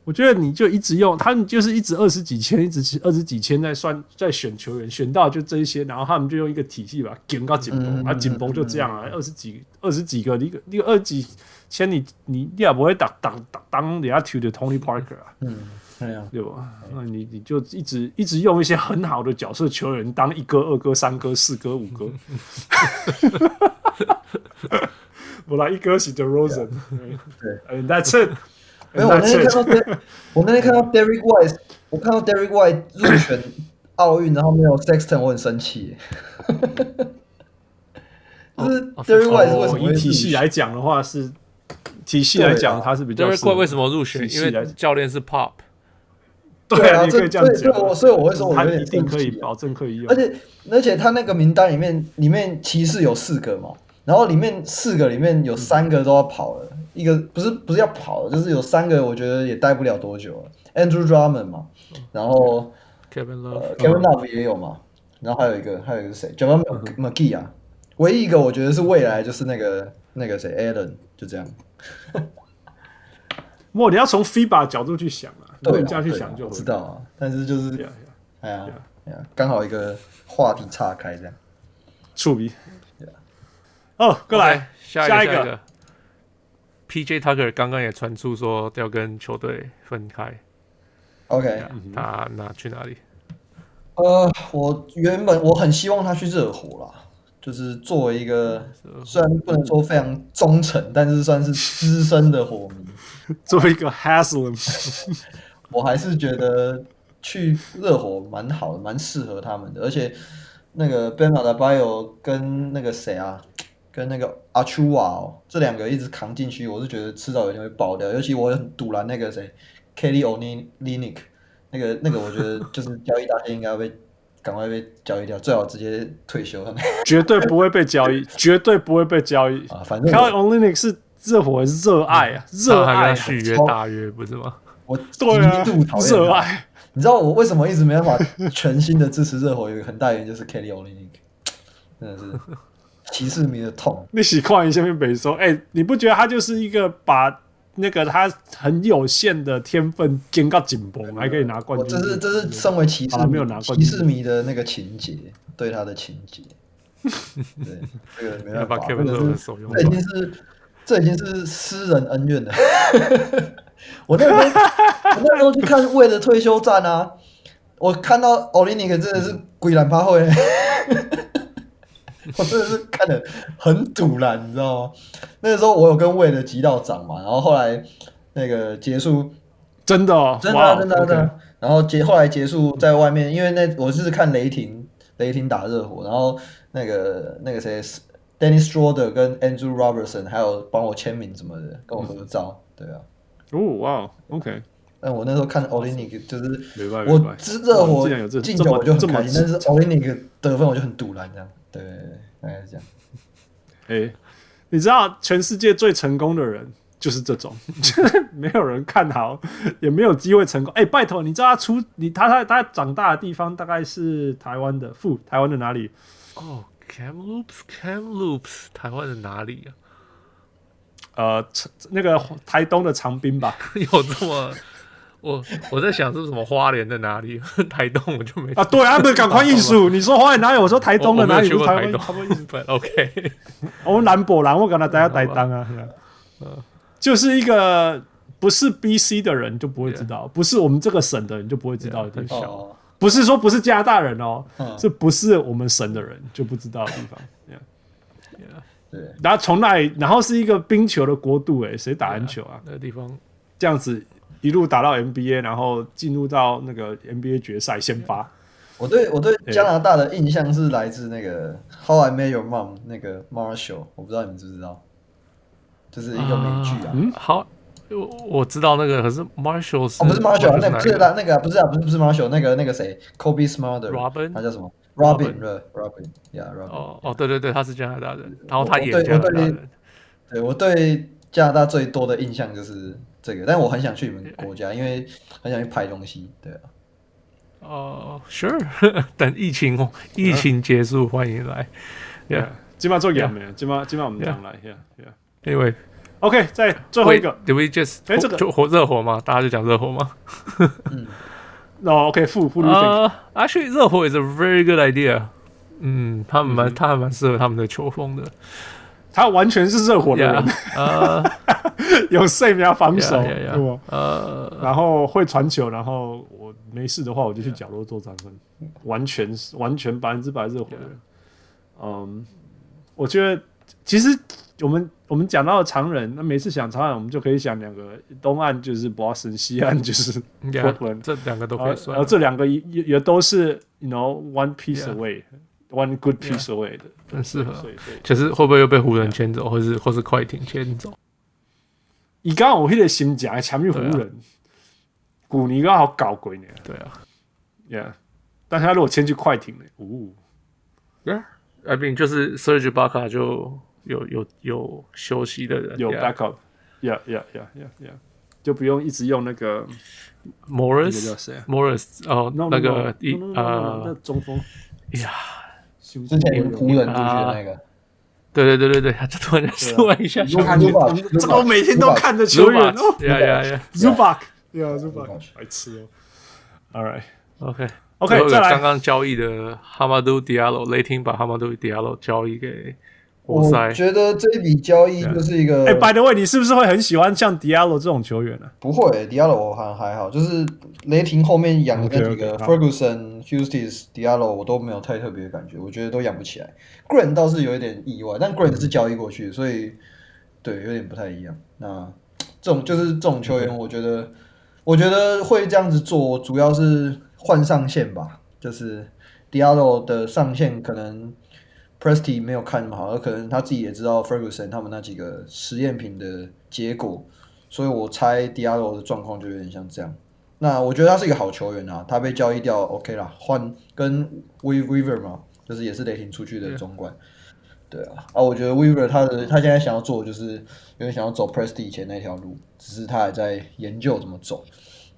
我觉得你就一直用，他们就是一直二十几千，一直二十几千在算，在选球员，选到就这一些，然后他们就用一个体系吧，紧到紧绷，啊紧绷就这样啊，二十几二十几个，你个你个二十几千你，你你也不会打打打当人家 to 的 Tony Parker 啊，嗯，对啊，对吧？那你你就一直一直用一些很好的角色球员当一哥、二哥、三哥、四哥、五哥。我来一哥是 The Rosen，对，and that's it。没有，我那天看到 Der，我那天看到 Derrick White，我看到 Derrick White 入选奥运，然后没有 Sexton，我很生气。就是 Derrick White 是为什么以体系来讲的话是体系来讲，他是比较 Derrick White 为什么入选？因为教练是 Pop。对啊，你可以这样讲。所以我会说，他一定可以保证可以用。而且而且他那个名单里面，里面骑士有四个嘛，然后里面四个里面有三个都要跑了。一个不是不是要跑，就是有三个，我觉得也待不了多久了。Andrew Drummond 嘛，然后 Kevin Love，Kevin、呃、Kevin Love 也有嘛，然后还有一个还有一个是谁？Jamal McGee 啊，唯一一个我觉得是未来就是那个那个谁 Allen，就这样。莫，你要从 FIBA 角度去想啊，对，这样去想就知道啊。但是就是哎呀哎呀，刚好一个话题岔开这样。触笔。哦，过来、okay, 下一个。下一个 P.J. Tucker 刚刚也传出说要跟球队分开。OK，他那去哪里？呃，我原本我很希望他去热火啦，就是作为一个虽然不能说非常忠诚，但是算是资深的火迷。作为一个 Haslam，我还是觉得去热火蛮好的，蛮适合他们的。而且那个 Ben a d a b a y o 跟那个谁啊？跟那个阿丘瓦哦，这两个一直扛进去，我是觉得迟早有一天会爆掉。尤其我很赌烂那个谁 Kelly o n l i n i c 那个那个我觉得就是交易大线应该会被赶快被交易掉，最好直接退休。绝对不会被交易，绝对不会被交易啊！反正 Kelly o l i n i k 是热火热爱啊，热爱续约大约不是吗？我对啊，极度讨厌热爱。你知道我为什么一直没办法全心的支持热火？有一个很大原因就是 Kelly Olynyk，真的是。骑士迷的痛，你喜欢一下面北说，哎、欸，你不觉得他就是一个把那个他很有限的天分跟到紧绷，还可以拿冠军？这是这是身为骑士没有拿冠军，骑士迷的那个情节，对他的情节。对，这个没办法，这个是这已经是这已经是私人恩怨了。我那时候我那时候去看魏的退休战啊，我看到奥利尼克真的是鬼懒趴会。我真的是看的很堵烂，你知道吗？那个时候我有跟魏的击到掌嘛，然后后来那个结束，真的、哦，真的、啊、真的、啊、真的、啊。然后结后来结束在外面，因为那我是看雷霆，雷霆打热火，然后那个那个谁，Dennis Schroeder 跟 Andrew Robertson 还有帮我签名什么的，跟我合照，对啊。哦，哇，OK，但我那时候看 Olynyk 就是没办法我知热火进球我就很这么开心，但是 Olynyk 得分我就很堵然这样。对，大概是这样。哎、欸，你知道全世界最成功的人就是这种，没有人看好，也没有机会成功。哎、欸，拜托，你知道他出你他他他长大的地方大概是台湾的富，台湾的哪里？哦，Kamloops，Kamloops，台湾的哪里啊？呃，那个台东的长滨吧，有这么？我我在想是什么花莲在哪里？台东我就没啊，对啊，不是赶快艺术，你说花莲哪里？我说台东的哪里？台东，OK。我们南博兰，我跟他大家台东啊，就是一个不是 BC 的人就不会知道，不是我们这个省的人就不会知道的地方。不是说不是加拿大人哦，是不是我们省的人就不知道的地方。对，然后从那里，然后是一个冰球的国度，哎，谁打篮球啊？那个地方。这样子一路打到 NBA，然后进入到那个 NBA 决赛先发。我对我对加拿大的印象是来自那个《How I Met Your Mom》那个 Marshall，我不知道你们知不知道，就是一个美剧啊。嗯，好，我我知道那个，可是 Marshall 是哦，不是 Marshall，那不是那那个不是啊，不是不是 Marshall，那个那个谁，Kobe Smulders，他叫什么？Robin，Robin，Yeah，Robin。哦哦，对对对，他是加拿大人，然后他也加拿大人。对，我对加拿大最多的印象就是这个，但我很想去你们国家，因为很想去拍东西。对啊。哦，Sure，等疫情疫情结束，欢迎来。Yeah，今晚做演没有？今晚今晚我们讲来，Yeah，Yeah。Anyway，OK，再最后一个，Do we just？哎，这个就火热火吗？大家就讲热火吗？嗯。哦，OK，负负率。呃，Actually，热火 is a very good idea。嗯，他们蛮，他还蛮适合他们的球风的。他完全是热火的人。呃，有射瞄防守，呃，然后会传球，然后我没事的话，我就去角落做三分。完全是完全百分之百热火的人。嗯，我觉得其实我们。我们讲到常人，那每次想常人，我们就可以想两个，东岸就是 Boston，西岸 就是 Portland，这两个都可以算。然后这两个也也都是，you know one piece away，one good piece away 的，很适合。可是会不会又被湖人牵走，或是或是快艇牵走？以刚刚我那个心讲，强于湖人，古尼刚好搞鬼呢。对啊，Yeah，但他如果牵去快艇呢？呜，Yeah，I mean 就是 Serge Ibaka 就。有有有休息的人，有 backup，yeah yeah yeah yeah yeah，就不用一直用那个 Morris，Morris 哦，那个一呃中锋，呀，之前湖人进去的那个，对对对对对，他就突然说一下，这个我每天都看着球员哦，呀呀呀，Zubac，yeah，Zubac，白痴哦，All right，OK。OK，再来，刚刚交易的 Hamidou Diallo，雷霆把 Hamidou Diallo 交易给。我觉得这一笔交易就是一个。哎，By the way，你是不是会很喜欢像 Diallo 这种球员呢？不会，Diallo 我还还好，就是雷霆后面养的那几个 Ferguson、Huerter、Diallo 我都没有太特别的感觉，我觉得都养不起来。Grant 倒是有一点意外，但 Grant 是交易过去，所以对有点不太一样。那这种就是这种球员，我觉得我觉得会这样子做，主要是换上限吧，就是 Diallo 的上限可能。Presti 没有看那么好，而可能他自己也知道 Ferguson 他们那几个实验品的结果，所以我猜 Diallo 的状况就有点像这样。那我觉得他是一个好球员啊，他被交易掉 OK 啦，换跟 Weaver 嘛，就是也是雷霆出去的中管。对，啊，啊，我觉得 Weaver 他的他现在想要做就是有点想要走 Presty 以前那条路，只是他还在研究怎么走。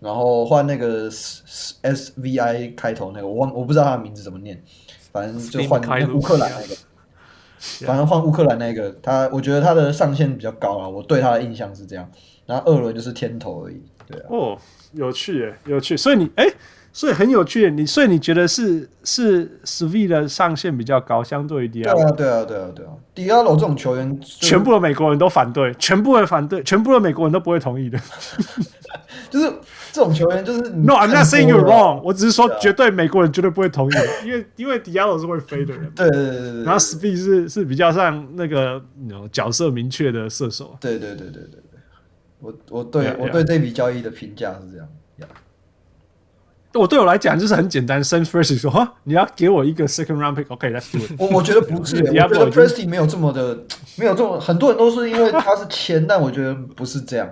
然后换那个 SVI 开头那个，我忘我不知道他的名字怎么念。反正就换乌克兰那个，反正换乌克兰那个，他我觉得他的上限比较高啊，我对他的印象是这样。然后二轮就是天头而已，对啊。哦，有趣耶，有趣。所以你哎，所以很有趣耶。你所以你觉得是是 Svi 的上限比较高，相对于 Diallo？对啊，对啊，对啊，对啊。Diallo 这种球员，全部的美国人都反对，全部的反对，全部的美国人都不会同意的。就是。这种球员就是 No，I'm not saying you're wrong。我只是说，绝对美国人绝对不会同意，因为因为 Diallo 是会飞的人。对对对对。然后 Speed 是是比较像那个角色明确的射手。对对对对对对。我我对我对这笔交易的评价是这样。我对我来讲就是很简单，Sam Presti 说哈，你要给我一个 second round pick，OK，Let's do it。我我觉得不是，我觉得 Presti 没有这么的，没有这么很多人都是因为他是签，但我觉得不是这样。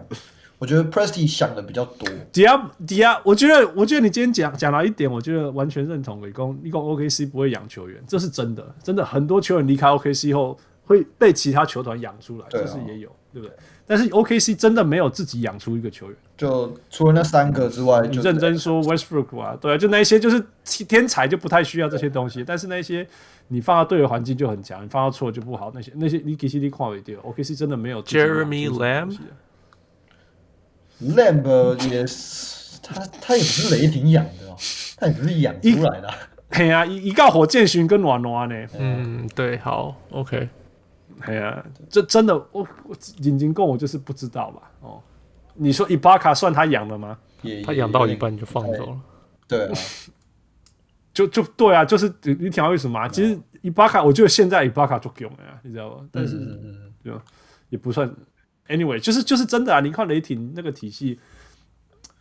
我觉得 Presti 想的比较多。底下底下，我觉得我觉得你今天讲讲到一点，我觉得完全认同。你讲你讲 OKC 不会养球员，这是真的，真的很多球员离开 OKC 后会被其他球团养出来，这是也有，对不对？但是 OKC 真的没有自己养出一个球员，就除了那三个之外，你认真说 Westbrook 啊，对啊，就那些就是天才就不太需要这些东西，但是那些你放到对的环境就很强，你放到错就不好。那些那些你给 C D 看一点，OKC 真的没有 Jeremy Lamb，Lamb 也是他他也不是雷霆养的，他也不是养出来的。嘿啊，一一个火箭群跟暖暖呢，嗯，对，好，OK。哎呀，这真的，我我眼睛够，我就是不知道吧？哦，你说伊巴卡算他养的吗？他养到一半就放走了。对啊，就就对啊，就是你听到为什么？其实伊巴卡，我觉得现在伊巴卡足够了呀，你知道吗？但是就也不算。Anyway，就是就是真的啊！你看雷霆那个体系，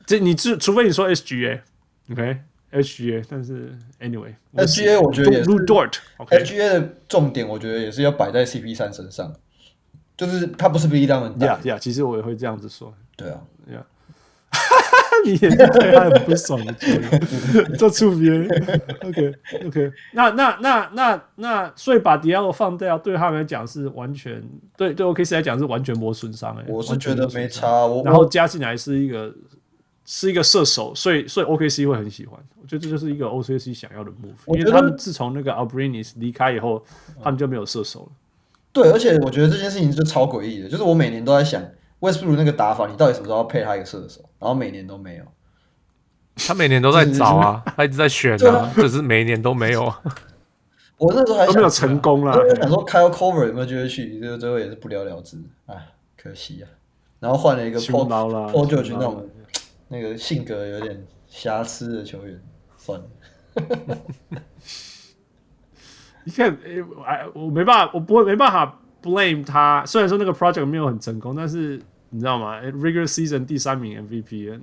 这你除除非你说 SGA，OK。HGA，但是 anyway，HGA 我觉得也是 Dort，HGA、okay、的重点，我觉得也是要摆在 CP 三身上，就是他不是 B 当门呀呀，其实我也会这样子说，对啊，呀，你也是对他很不爽的，做出别人，OK OK，那那那那那，所以把 Diallo 放掉，对他们来讲是完全，对对 OKC 来讲是完全没损伤哎，我是觉得没差，然后加进来是一个。是一个射手，所以所以 OKC 会很喜欢。我觉得这就是一个 OKC 想要的 move，因为他们自从那个 Abrines 离开以后，他们就没有射手了。对，而且我觉得这件事情就超诡异的，就是我每年都在想，Westbrook 那个打法，你到底什么时候要配他一个射手？然后每年都没有。他每年都在找啊，他一直在选啊，只是每一年都没有。我那时候还都没有成功啦。我想说 Kyle Korver 有没有机会去，就最后也是不了了之。哎，可惜啊。然后换了一个 Paul Paul George 那种。那个性格有点瑕疵的球员，算了。你看，哎，我没办法，我不会没办法 blame 他。虽然说那个 project 没有很成功，但是你知道吗？Regular season 第三名 MVP，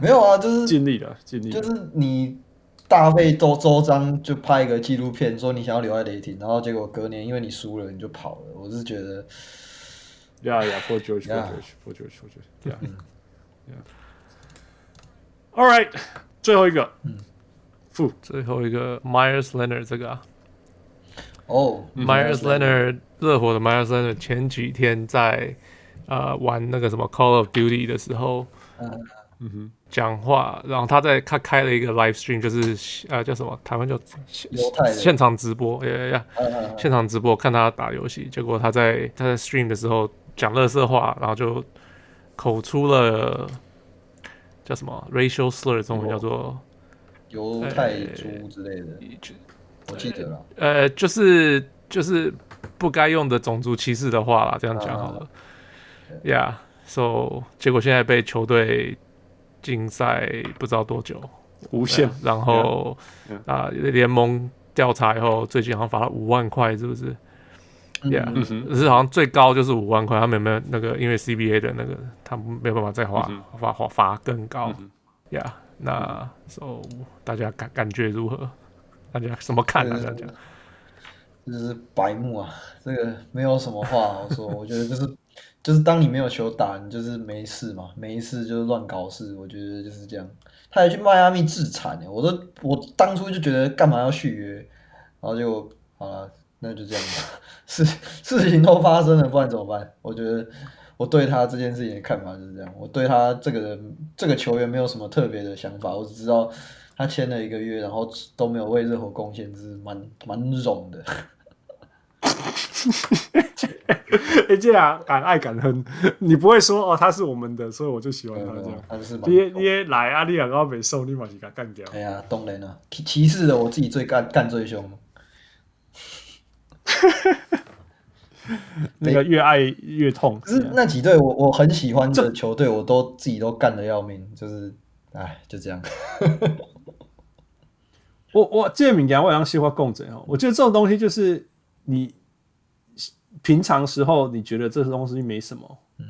没有啊，就是尽力了，尽力了。就是你大费周周章就拍一个纪录片，说你想要留在雷霆，然后结果隔年因为你输了，你就跑了。我是觉得，呀呀，Paul George，Paul George，Paul George，呀，呀。All right，最后一个，嗯，负最后一个 Myers Leonard 这个啊，哦、oh, Myers Leonard 热火的 Myers Leonard 前几天在呃玩那个什么 Call of Duty 的时候，嗯哼，讲话，然后他在他开了一个 live stream，就是呃叫什么台湾叫现场直播，呀呀呀，现场直播看他打游戏，结果他在他在 stream 的时候讲乐色话，然后就口出了。叫什么 racial slur？中文叫做犹太猪之类的，欸、我记得了。呃，就是就是不该用的种族歧视的话啦，这样讲好了。Yeah，so 结果现在被球队禁赛不知道多久，无限。然后啊，联盟调查以后，最近好像罚了五万块，是不是？Yeah，是好像最高就是五万块，他们有没有那个？因为 CBA 的那个，他们没有办法再罚罚罚罚更高。Yeah，那 so 大家感感觉如何？大家怎么看啊？这样讲，这是白目啊！这个没有什么话好说。我觉得就是就是当你没有球打，你就是没事嘛，没事就是乱搞事。我觉得就是这样。他还去迈阿密自残呢，我都我当初就觉得干嘛要续约，然后就好了。那就这样吧，事事情都发生了，不然怎么办？我觉得我对他这件事情的看法就是这样。我对他这个人，这个球员没有什么特别的想法，我只知道他签了一个月，然后都没有为热火贡献，是蛮蛮冗的。哎，这样敢爱敢恨，你不会说哦，他是我们的，所以我就喜欢他这样。他是你你来啊，你两个没送，你马上给他干掉。哎呀，当然了，骑士的我自己最干干最凶。那个越爱越痛。可是那几队我我很喜欢的球队，我都自己都干的要命，就是，哎，就这样。我我这名言我让西花共振哦，我觉得这种东西就是你平常时候你觉得这东西没什么，嗯，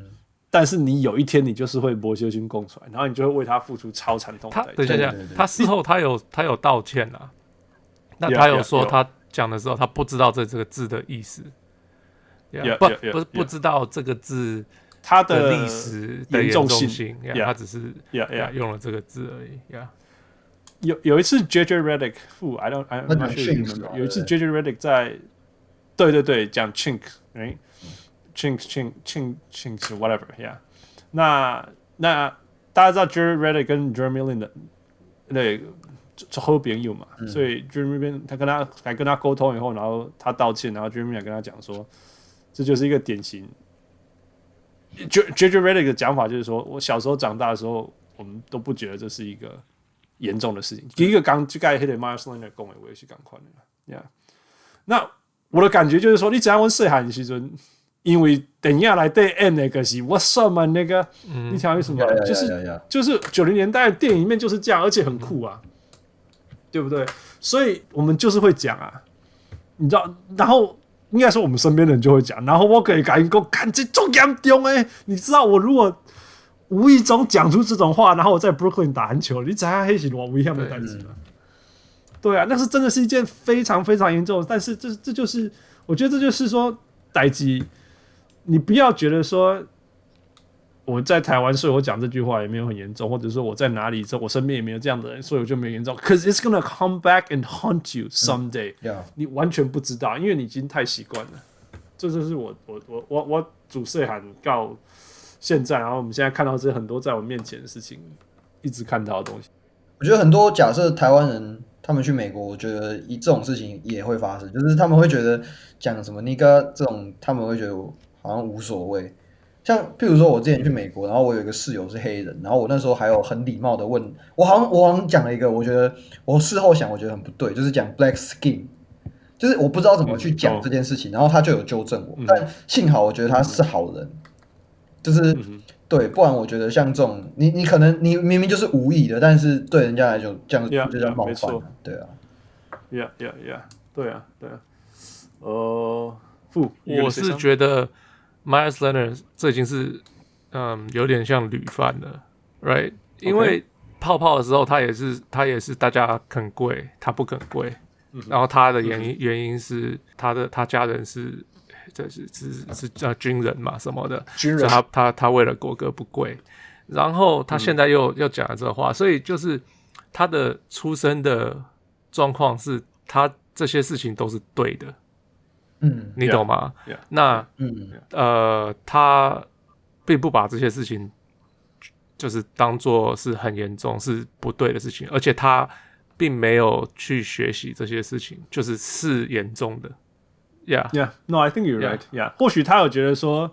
但是你有一天你就是会博修心供出来，然后你就会为他付出超惨痛。他等一下，他事后他有他有道歉啊，那他有说他。讲的时候，他不知道这这个字的意思，yeah, yeah, 不 yeah, 不是不知道这个字它的历史的严严重性重性，Yeah 他只是 Yeah, yeah. 用了这个字而已呀。有有一次 JJ Redick，负 I don't I not sure 有一次 JJ Redick 在，对对对，讲 chink，哎，chink chink chink chink whatever，yeah。那那大家知道 Jerry Redick 跟 Jeremy Lin 的那就好朋友嘛，所以 Jeremy Lin 他跟他还跟他沟通以后，然后他道歉，然后 Jeremy 也跟他讲说，这就是一个典型。J J J Reddick 的讲法就是说，我小时候长大的时候，我们都不觉得这是一个严重的事情。第一个刚就盖黑的 Myers Leonard 讲的，我也是赶快的，Yeah。那我的感觉就是说，你只要问细汉的时阵，因为电影来对 N 那个是我算嘛那个，你晓得为什么吗？就是就是九零年代的电影里面就是这样，而且很酷啊，对不对？所以我们就是会讲啊，你知道，然后。应该说我们身边的人就会讲，然后我可以感觉看这重严重哎，你知道我如果无意中讲出这种话，然后我在 Brooklyn 打篮球，你知道黑是多危险的代志吗？对啊，那是真的是一件非常非常严重，但是这这就是我觉得这就是说代志，你不要觉得说我在台湾，所以我讲这句话也没有很严重，或者说我在哪里，这我身边也没有这样的人，所以我就没有严重。Cause it's gonna come back and haunt you someday、嗯 yeah. 你完全不知道，因为你已经太习惯了。这就是我我我我我主岁喊告现在，然后我们现在看到这很多在我面前的事情，一直看到的东西。我觉得很多假设台湾人他们去美国，我觉得一这种事情也会发生，就是他们会觉得讲什么尼哥这种，他们会觉得好像无所谓。像譬如说，我之前去美国，然后我有一个室友是黑人，然后我那时候还有很礼貌的问我，好像我好像讲了一个，我觉得我事后想，我觉得很不对，就是讲 black skin，就是我不知道怎么去讲这件事情，然后他就有纠正我，但幸好我觉得他是好人，就是对，不然我觉得像这种，你你可能你明明就是无意的，但是对人家来讲这样就叫冒犯，对啊，Yeah Yeah Yeah，对啊对啊，呃，不，我是觉得。Myers Leonard 这已经是嗯有点像屡犯了，right？因为泡泡的时候他也是他也是大家肯跪，他不肯跪，然后他的原因原因是他的他家人是这是是是叫军人嘛什么的，军人，他他他为了国歌不跪，然后他现在又又讲了这话，所以就是他的出生的状况是他这些事情都是对的。嗯，你懂吗？Yeah, yeah, 那嗯。呃，他并不把这些事情就是当做是很严重、是不对的事情，而且他并没有去学习这些事情，就是是严重的。Yeah, yeah. No, I think you're right. Yeah. yeah. 或许他有觉得说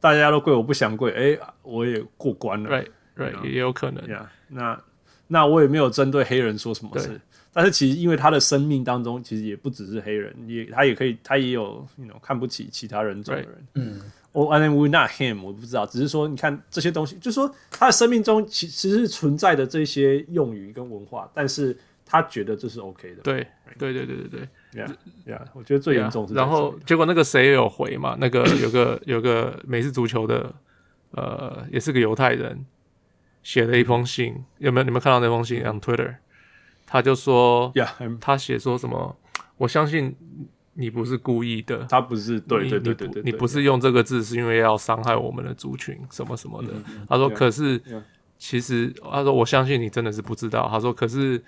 大家都跪，我不想跪，哎、欸，我也过关了。Right, right，、know? 也有可能。Yeah. 那那我也没有针对黑人说什么事。但是其实，因为他的生命当中，其实也不只是黑人，也他也可以，他也有那种 you know, 看不起其他人种的人。嗯，我 I mean we not him，我不知道，只是说，你看这些东西，就是说他的生命中其其实是存在的这些用语跟文化，但是他觉得这是 OK 的。对，对对对对对，Yeah Yeah，我觉得最严重是。然后结果那个谁也有回嘛，那个 有个有个美式足球的，呃，也是个犹太人，写了一封信，有没有？你们看到那封信？On Twitter。他就说，Yeah, 他写说什么？我相信你不是故意的，他不是对对对对对，你不是用这个字是因为要伤害我们的族群什么什么的。他说，可是其实他说我相信你真的是不知道。他说，可是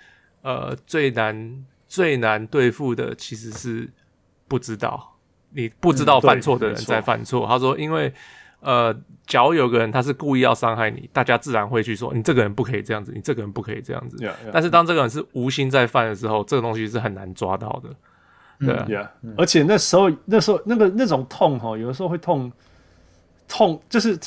呃最难最难对付的其实是不知道，你不知道犯错的人在犯错。他说，因为。呃，假如有个人他是故意要伤害你，大家自然会去说你这个人不可以这样子，你这个人不可以这样子。Yeah, yeah. 但是当这个人是无心在犯的时候，这个东西是很难抓到的。对啊，yeah. 而且那时候那时候那个那种痛哈，有的时候会痛痛，就是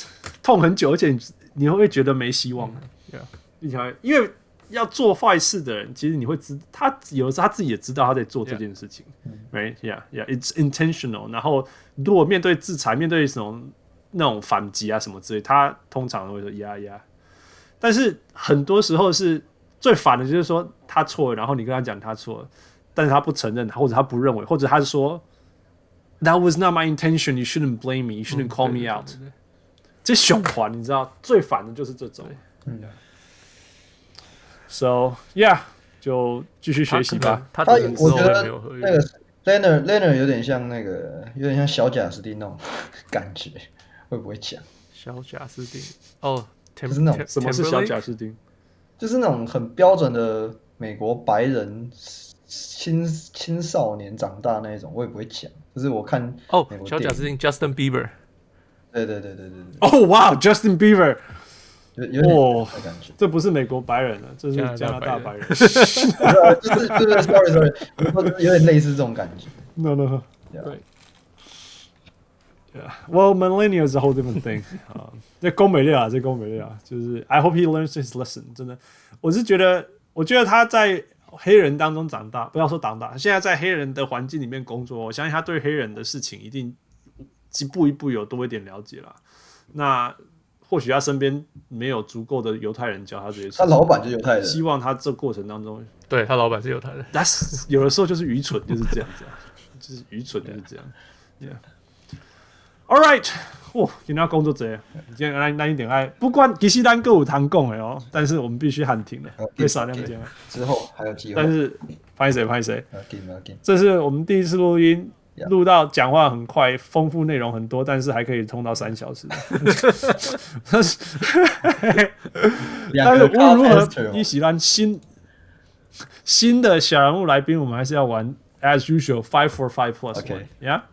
痛很久，而且你会觉得没希望。对啊，你想，因为要做坏事的人，其实你会知他有的时候他自己也知道他在做这件事情。，right？Yeah，yeah，it's intentional。然后如果面对制裁，面对什么？那种反击啊什么之类，他通常会说呀呀，但是很多时候是最烦的，就是说他错了，然后你跟他讲他错了，但是他不承认，或者他不认为，或者他是说 That was not my intention, you shouldn't blame me, you shouldn't call me out。这循环你知道最烦的就是这种。嗯。So yeah，就继续学习吧。他我觉得那个 Leonard Leonard 有点像那个，有点像小贾斯汀那种 感觉。会不会讲小贾斯汀哦，就是那种什么是小贾斯汀？就是那种很标准的美国白人青青少年长大那一种，我也不会讲。就是我看哦，小贾斯汀 Justin Bieber，对对对对对对。哦，哇，Justin Bieber，有有点感觉，这不是美国白人了，这是加拿大白人。就是就是 sorry sorry，有点类似这种感觉。No no，对。Yeah, well, millennial is a whole different thing 啊。这攻美丽啊，这攻美丽啊，就是 I hope he learns his lesson。真的，我是觉得，我觉得他在黑人当中长大，不要说长大，现在在黑人的环境里面工作，我相信他对黑人的事情一定一步一步有多一点了解了。那或许他身边没有足够的犹太人教他这些事情。他老板就犹太人，希望他这过程当中，对他老板是犹太人。但是 有的时候就是愚蠢，就是这样子，就是愚蠢就是这样。Yeah. All right，哇，今天要工作这样，今天来来一点爱，不管其实咱各有谈讲的哦，但是我们必须喊停了，被少量讲。之后还有机会。但是拍谁拍谁，这是我们第一次录音，录到讲话很快，丰富内容很多，但是还可以通到三小时。但是，但是无论如何，一喜欢新新的小人物来宾，我们还是要玩 as usual five four five plus one，呀，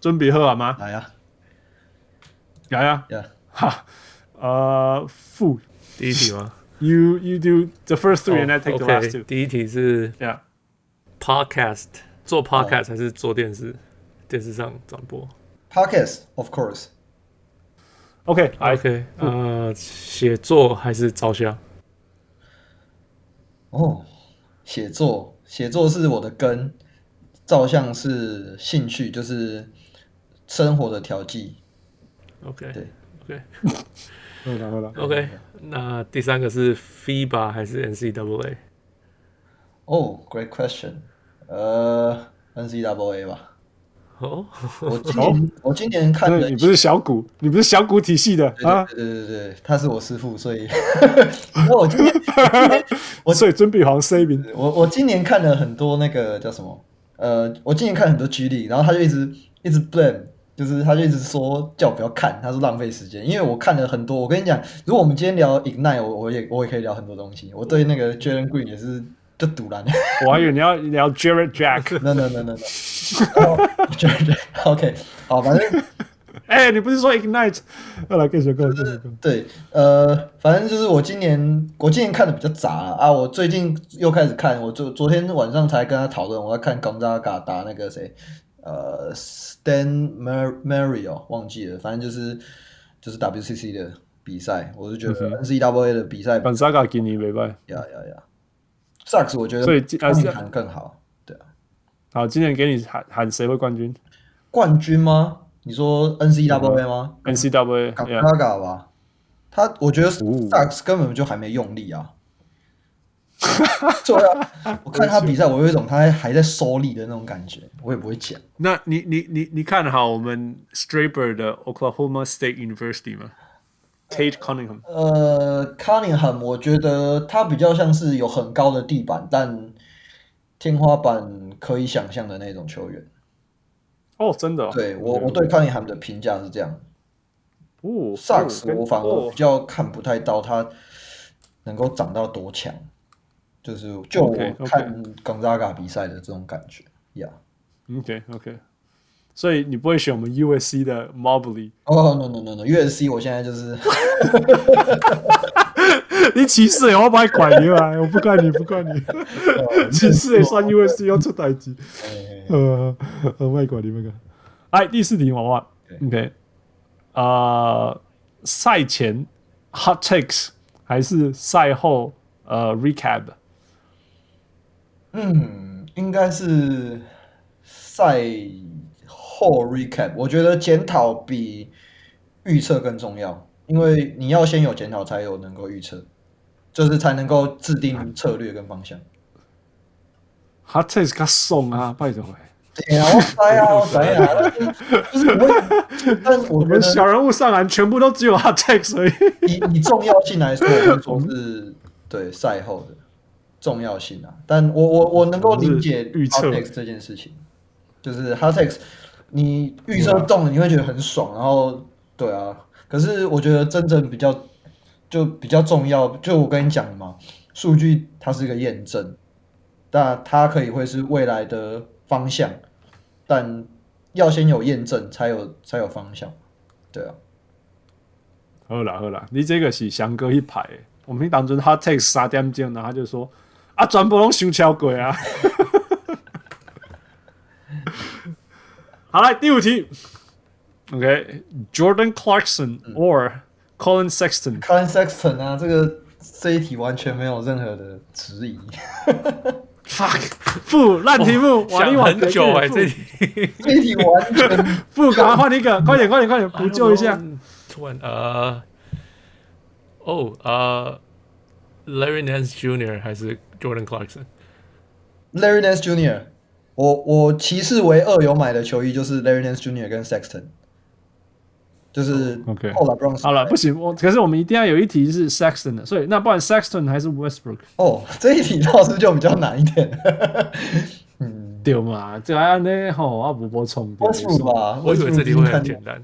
准备好了吗？来呀。来呀，哈，呃，负第一题吗？You you do the first three and I take the last two。第一题是，Yeah，Podcast 做 Podcast 还是做电视？电视上转播？Podcast of course。OK OK，呃，写作还是照相？哦，写作，写作是我的根，照相是兴趣，就是生活的调剂。OK，对，OK，好了，OK，那第三个是 FIBA 还是 NCAA？哦，Great question，呃，N C W A 吧。哦，我今年我今年看的，你不是小股，你不是小股体系的啊？对对对对，他是我师傅，所以，那我今年我所以尊比好 C 名。我我今年看了很多那个叫什么？呃，我今年看很多 G League，然后他就一直一直 blame。就是他就一直说叫我不要看，他说浪费时间，因为我看了很多。我跟你讲，如果我们今天聊 Ignite，我我也我也可以聊很多东西。我对那个 Jalen Green 也是就赌烂。我还以为你要聊 Jarrett Jack。No no no no no。Jarrett Jack，OK，好，反正，哎、欸，你不是说 Ignite？对，呃，反正就是我今年我今年看的比较杂啊。我最近又开始看，我昨昨天晚上才跟他讨论，我要看 Gonzaga 打那个谁。呃，Stan Mario 忘记了，反正就是就是 WCC 的比赛，我是觉得 NCAA 的比赛，本萨卡今年没败，呀呀呀，Sucks 我觉得所以今年喊更好，对啊，好，今年给你喊喊谁会冠军？冠军吗？你说 N C W A 吗？NCAA Gonzaga 吧，他我觉得 Sucks 根本就还没用力啊。对啊，我看他比赛，我有一种他还在收力的那种感觉，我也不会讲。那你你你你看好我们 Straber 的 Oklahoma State University 吗？Cade Cunningham。呃，Cunningham，我觉得他比较像是有很高的地板，但天花板可以想象的那种球员。哦，真的？对我我对 Cunningham 的评价是这样。哦，Sucks，我反而比较看不太到他能够长到多强。就是就我看 Gonzaga 比赛的这种感觉呀。OK OK，所以你不会选我们 USC 的 Mobley？哦 No No No No，USC 我现在就是，你歧视我不爱管你啊！我不怪你，不怪你，歧视也算 USC 要出代志。呃，我不爱管你们个。哎第四题，娃娃 OK，啊，赛前 Hot Takes 还是赛后呃 Recap？嗯，应该是赛后 recap。我觉得检讨比预测更重要，因为你要先有检讨，才有能够预测，就是才能够制定策略跟方向。他这是个送啊，拜托。对啊，我猜啊，我猜啊。但我们小人物上篮全部都只有他 take，所以以以重要性来说，我们说是对赛后的。重要性啊，但我我我能够理解预测这件事情，就是 hot takes，你预测中了你会觉得很爽，然后对啊，可是我觉得真正比较就比较重要，就我跟你讲的嘛，数据它是一个验证，但它可以会是未来的方向，但要先有验证才有才有方向，对啊。好啦好啦，你这个是翔哥一排，我们当中他 take 三点钟，然后他就说啊，全部拢收超过啊。好，来第五题，OK，Jordan、okay, Clarkson or Colin Sexton？Colin、嗯、Sexton 啊，这个这一题完全没有任何的质疑。 Fuck，负烂题目，玩一玩很久哎，这题这一题完全负，赶快换一个，快点快点快点补救一下。突然呃，哦呃，Larry Nance Jr. 还是 Jordan Clarkson？Larry Nance Jr. 我我骑士唯二有买的球衣就是 Larry Nance Jr. 跟 Sexton，就是 OK。后来 Bronze 好了，不行，我可是我们一定要有一题是 Sexton 的，所以那不然 Sexton 还是 Westbrook？哦，这一题倒是就比较难一点。嗯，对嘛，这样呢，吼，我补补充。Westbrook 吧，我以为这题会很简单。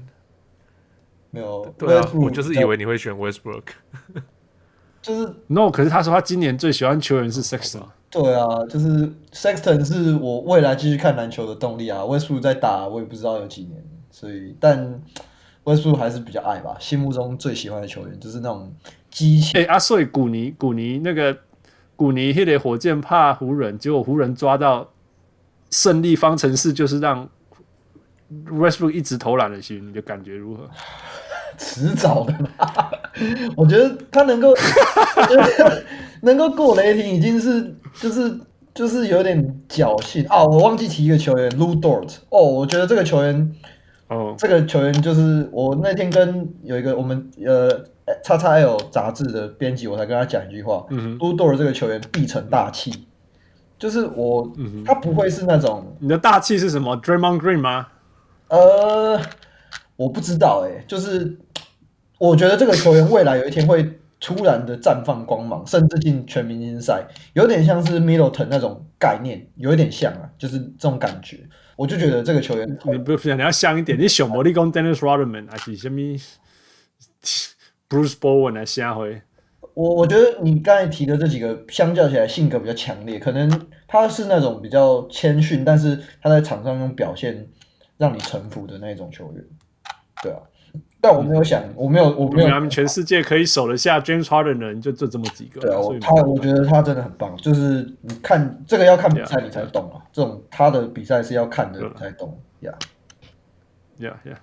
没有，对啊，我就是以为你会选 Westbrook。就是 No，可是他说他今年最喜欢球员是 Sexton。对啊，就是 Sexton 是我未来继续看篮球的动力啊。Westbrook 在打，我也不知道有几年，所以但 Westbrook 还是比较爱吧。心目中最喜欢的球员就是那种激情。哎，阿帅古尼，古尼那个古尼，那个火箭怕湖人，结果湖人抓到胜利方程式，就是让 Westbrook 一直投篮的心，你的感觉如何？迟早的吧，我觉得他能够 能够过雷霆已经是就是就是有点侥幸啊！我忘记提一个球员 Lu Dort 哦，我觉得这个球员哦，这个球员就是我那天跟有一个我们呃叉叉 L 杂志的编辑，我才跟他讲一句话，嗯，Lu Dort 这个球员必成大器，就是我，嗯，他不会是那种你的大器是什么？Draymond Green 吗？呃，我不知道哎、欸，就是。我觉得这个球员未来有一天会突然的绽放光芒，甚至进全明星赛，有点像是 Middleton 那种概念，有一点像啊，就是这种感觉。我就觉得这个球员，你不是你要像一点，你小魔力攻 Dennis Rodman 还是什么 Bruce Bowen 来下回？我我觉得你刚才提的这几个，相较起来性格比较强烈，可能他是那种比较谦逊，但是他在场上用表现让你臣服的那种球员，对啊。但我没有想，我没有，我没有。他们全世界可以守得下 James Harden 的人，就就这么几个。对啊，他我觉得他真的很棒。就是你看这个要看比赛你才懂啊，这种他的比赛是要看的才懂。呀呀呀！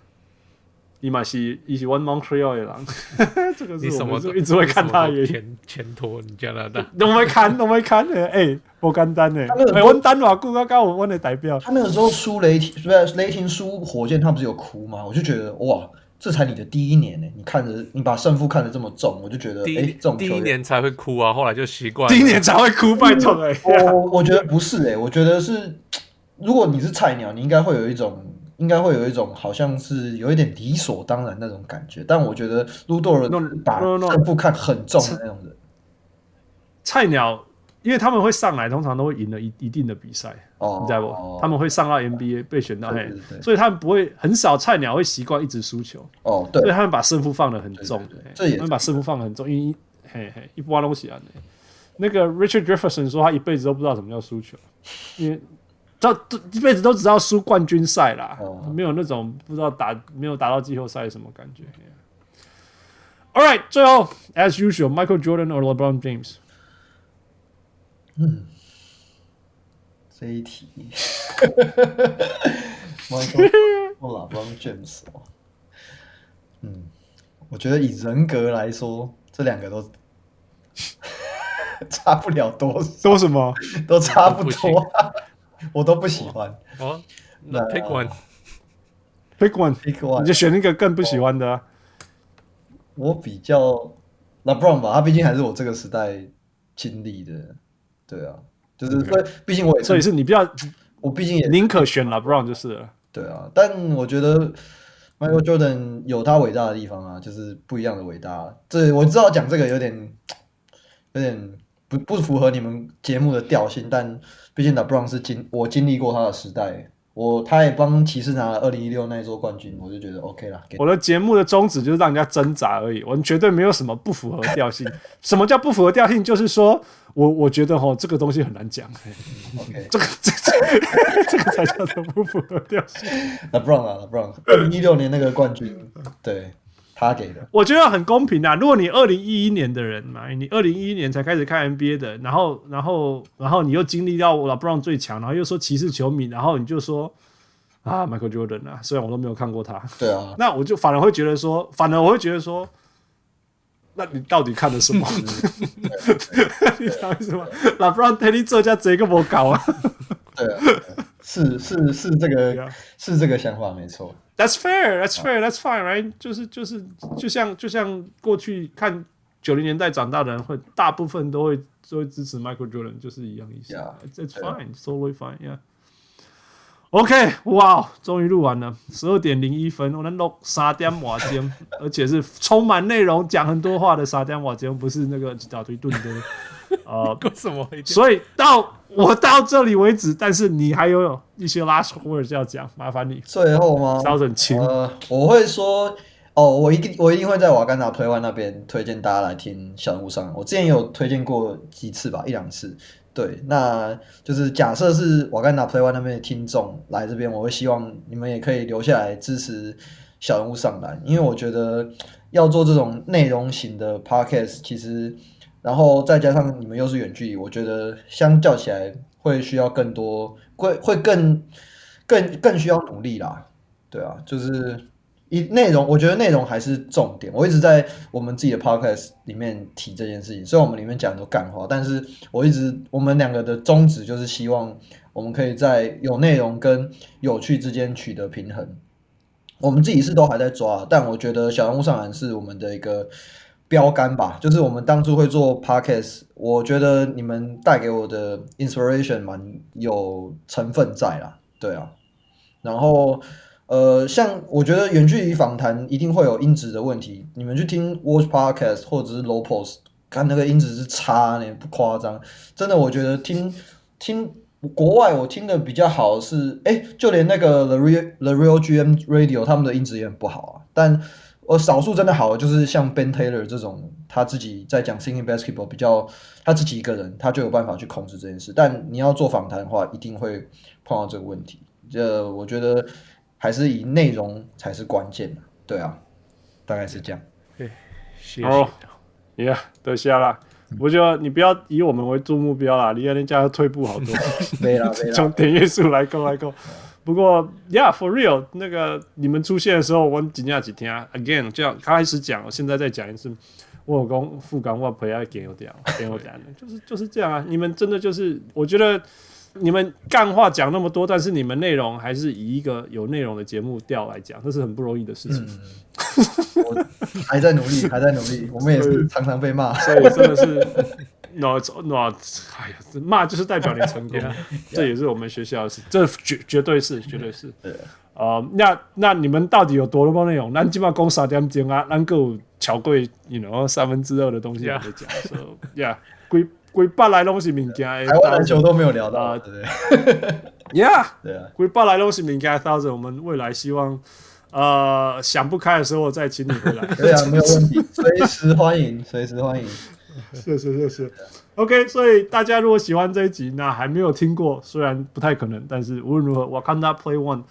伊马西伊西 One Montreal 的狼，这个是什么？一直会看他的前前托，你加拿大 都没看都没看的。哎，不简单的。哎，我丹瓦固刚刚我问的代表，他那个时候输雷霆，不是雷霆输火箭，他不是有哭吗？我就觉得哇。这才你的第一年呢，你看着你把胜负看得这么重，我就觉得，哎，这种第一年才会哭啊，后来就习惯。第一年才会哭，拜托哎，我我觉得不是哎，我觉得是，如果你是菜鸟，你应该会有一种，应该会有一种，好像是有一点理所当然那种感觉。但我觉得卢多尔把胜负看很重的那种人，菜鸟。因为他们会上来，通常都会赢了一一定的比赛，oh, 你知道不？Oh, 他们会上到 NBA 被选到，嘿，所以他们不会很少菜鸟会习惯一直输球。哦，oh, 对，所以他们把胜负放的很重，他们把胜负放得很重，因为嘿嘿，一波东西啊。那个 Richard Jefferson 说他一辈子都不知道什么叫输球，因为他这一辈子都只知道输冠军赛啦，oh. 没有那种不知道打没有打到季后赛什么感觉。All right，最后 as usual，Michael Jordan or LeBron James。嗯，这一题，我说我老帮 James 哦，嗯，我觉得以人格来说，这两个都 差不了多，都什么？都差不多，啊，我都不喜欢。哦，那 pick one，pick one，pick one，你就选一个更不喜欢的，啊。我比较 LeBron 吧，他毕竟还是我这个时代经历的。对啊，就是所以，毕竟我也是，所以是你比较，我毕竟也宁可选 LeBron 就是了。对啊，但我觉得 Michael Jordan 有他伟大的地方啊，就是不一样的伟大。这我知道讲这个有点 有点不不符合你们节目的调性，但毕竟 LeBron 是经我经历过他的时代，我他也帮骑士拿了二零一六那一座冠军，我就觉得 OK 了。我的节目的宗旨就是让人家挣扎而已，我们绝对没有什么不符合调性。什么叫不符合调性？就是说我我觉得哈，这个东西很难讲。OK，这个这个、这个才叫做不符合调性。LeBron 啊，LeBron，二零一六年那个冠军，对他给的。我觉得很公平啊。如果你二零一一年的人嘛，你二零一一年才开始看 NBA 的，然后然后然后你又经历到 LeBron 最强，然后又说骑士球迷，然后你就说。啊，Michael Jordan 啊，虽然我都没有看过他，对啊，那我就反而会觉得说，反而我会觉得说，那你到底看了什么？你到底什么？那不然 Teddy 这家贼跟我搞啊？对啊，是是是这个是这个想法没错。That's fair, that's fair, that's fine, right？就是就是就像就像过去看九零年代长大的人会，大部分都会都会支持 Michael Jordan，就是一样意思。It's fine, totally fine, yeah. OK，哇，终于录完了，十二点零一分，我能录三点瓦钟，而且是充满内容、讲很多话的三点瓦钟，不是那个一大堆顿的。呃，为什么？所以到我到这里为止，但是你还有一些 last words 要讲，麻烦你。最后吗？稍等，请。呃，我会说，哦，我一定我一定会在瓦甘达 Play One 那边推荐大家来听小人物上。我之前有推荐过几次吧，一两次。对，那就是假设是瓦甘达 Play One 那边的听众来这边，我会希望你们也可以留下来支持小人物上篮，因为我觉得要做这种内容型的 Podcast，其实，然后再加上你们又是远距离，我觉得相较起来会需要更多，会会更更更需要努力啦。对啊，就是。一内容，我觉得内容还是重点。我一直在我们自己的 podcast 里面提这件事情，虽然我们里面讲的都干话，但是我一直我们两个的宗旨就是希望我们可以在有内容跟有趣之间取得平衡。我们自己是都还在抓，但我觉得小人物上篮是我们的一个标杆吧。就是我们当初会做 podcast，我觉得你们带给我的 inspiration 蛮有成分在啦，对啊，然后。呃，像我觉得远距离访谈一定会有音质的问题。你们去听 Watch Podcast 或者是 Low Post，看那个音质是差呢，不夸张。真的，我觉得听听国外我听的比较好是，哎，就连那个 The Real The Real GM Radio 他们的音质也很不好啊。但我少数真的好就是像 Ben Taylor 这种，他自己在讲 Thinking Basketball 比较他自己一个人，他就有办法去控制这件事。但你要做访谈的话，一定会碰到这个问题。这我觉得。还是以内容才是关键，对啊，大概是这样。对，谢谢。哦，Yeah，得下了。我觉得你不要以我们为做目标啦，你看人家退步好多。没啦，没了。从点阅数来够来够。不过，Yeah，for real，那个你们出现的时候，我几天几天啊？Again，这样开始讲，现在再讲一次。我有讲副岗，我陪他给我点，给我点，就是就是这样啊。你们真的就是，我觉得。你们干话讲那么多，但是你们内容还是以一个有内容的节目调来讲，这是很不容易的事情。嗯、我 还在努力，还在努力，我们也是常常被骂，所以真的是 not not，哎呀，骂就是代表你成功，这也是我们学校的事，这绝绝对是，绝对是。对啊、呃，那那你们到底有多多内容？咱起码讲三点钟啊，咱够巧贵，you know 三分之二的东西来讲，so yeah，归。规百来拢是物件，台湾篮球都没有聊到，对不对？Yeah，对啊，鬼八来拢是物件，thousand，我们未来希望，呃，想不开的时候再请你回来。对啊，没有问题，随时欢迎，随时欢迎。是是是是，OK。所以大家如果喜欢这一集，那还没有听过，虽然不太可能，但是无论如何，Wakanda Play One，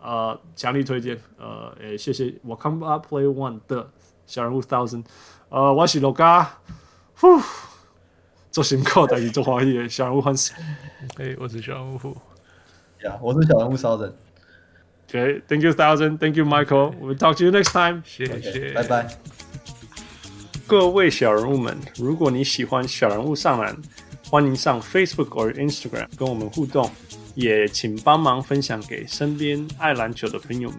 呃，强力推荐。呃，也，谢谢 Wakanda Play One 的小人物 thousand。呃，我是罗嘎，呼。做辛苦，但是做欢喜的小人物欢喜。哎，我是小人物。呀，我是小人物骚人。OK，Thank you thousand，Thank you Michael。We'll talk to you next time。谢谢，拜拜。各位小人物们，如果你喜欢小人物上篮，欢迎上 Facebook 或 Instagram 跟我们互动，也请帮忙分享给身边爱篮球的朋友们。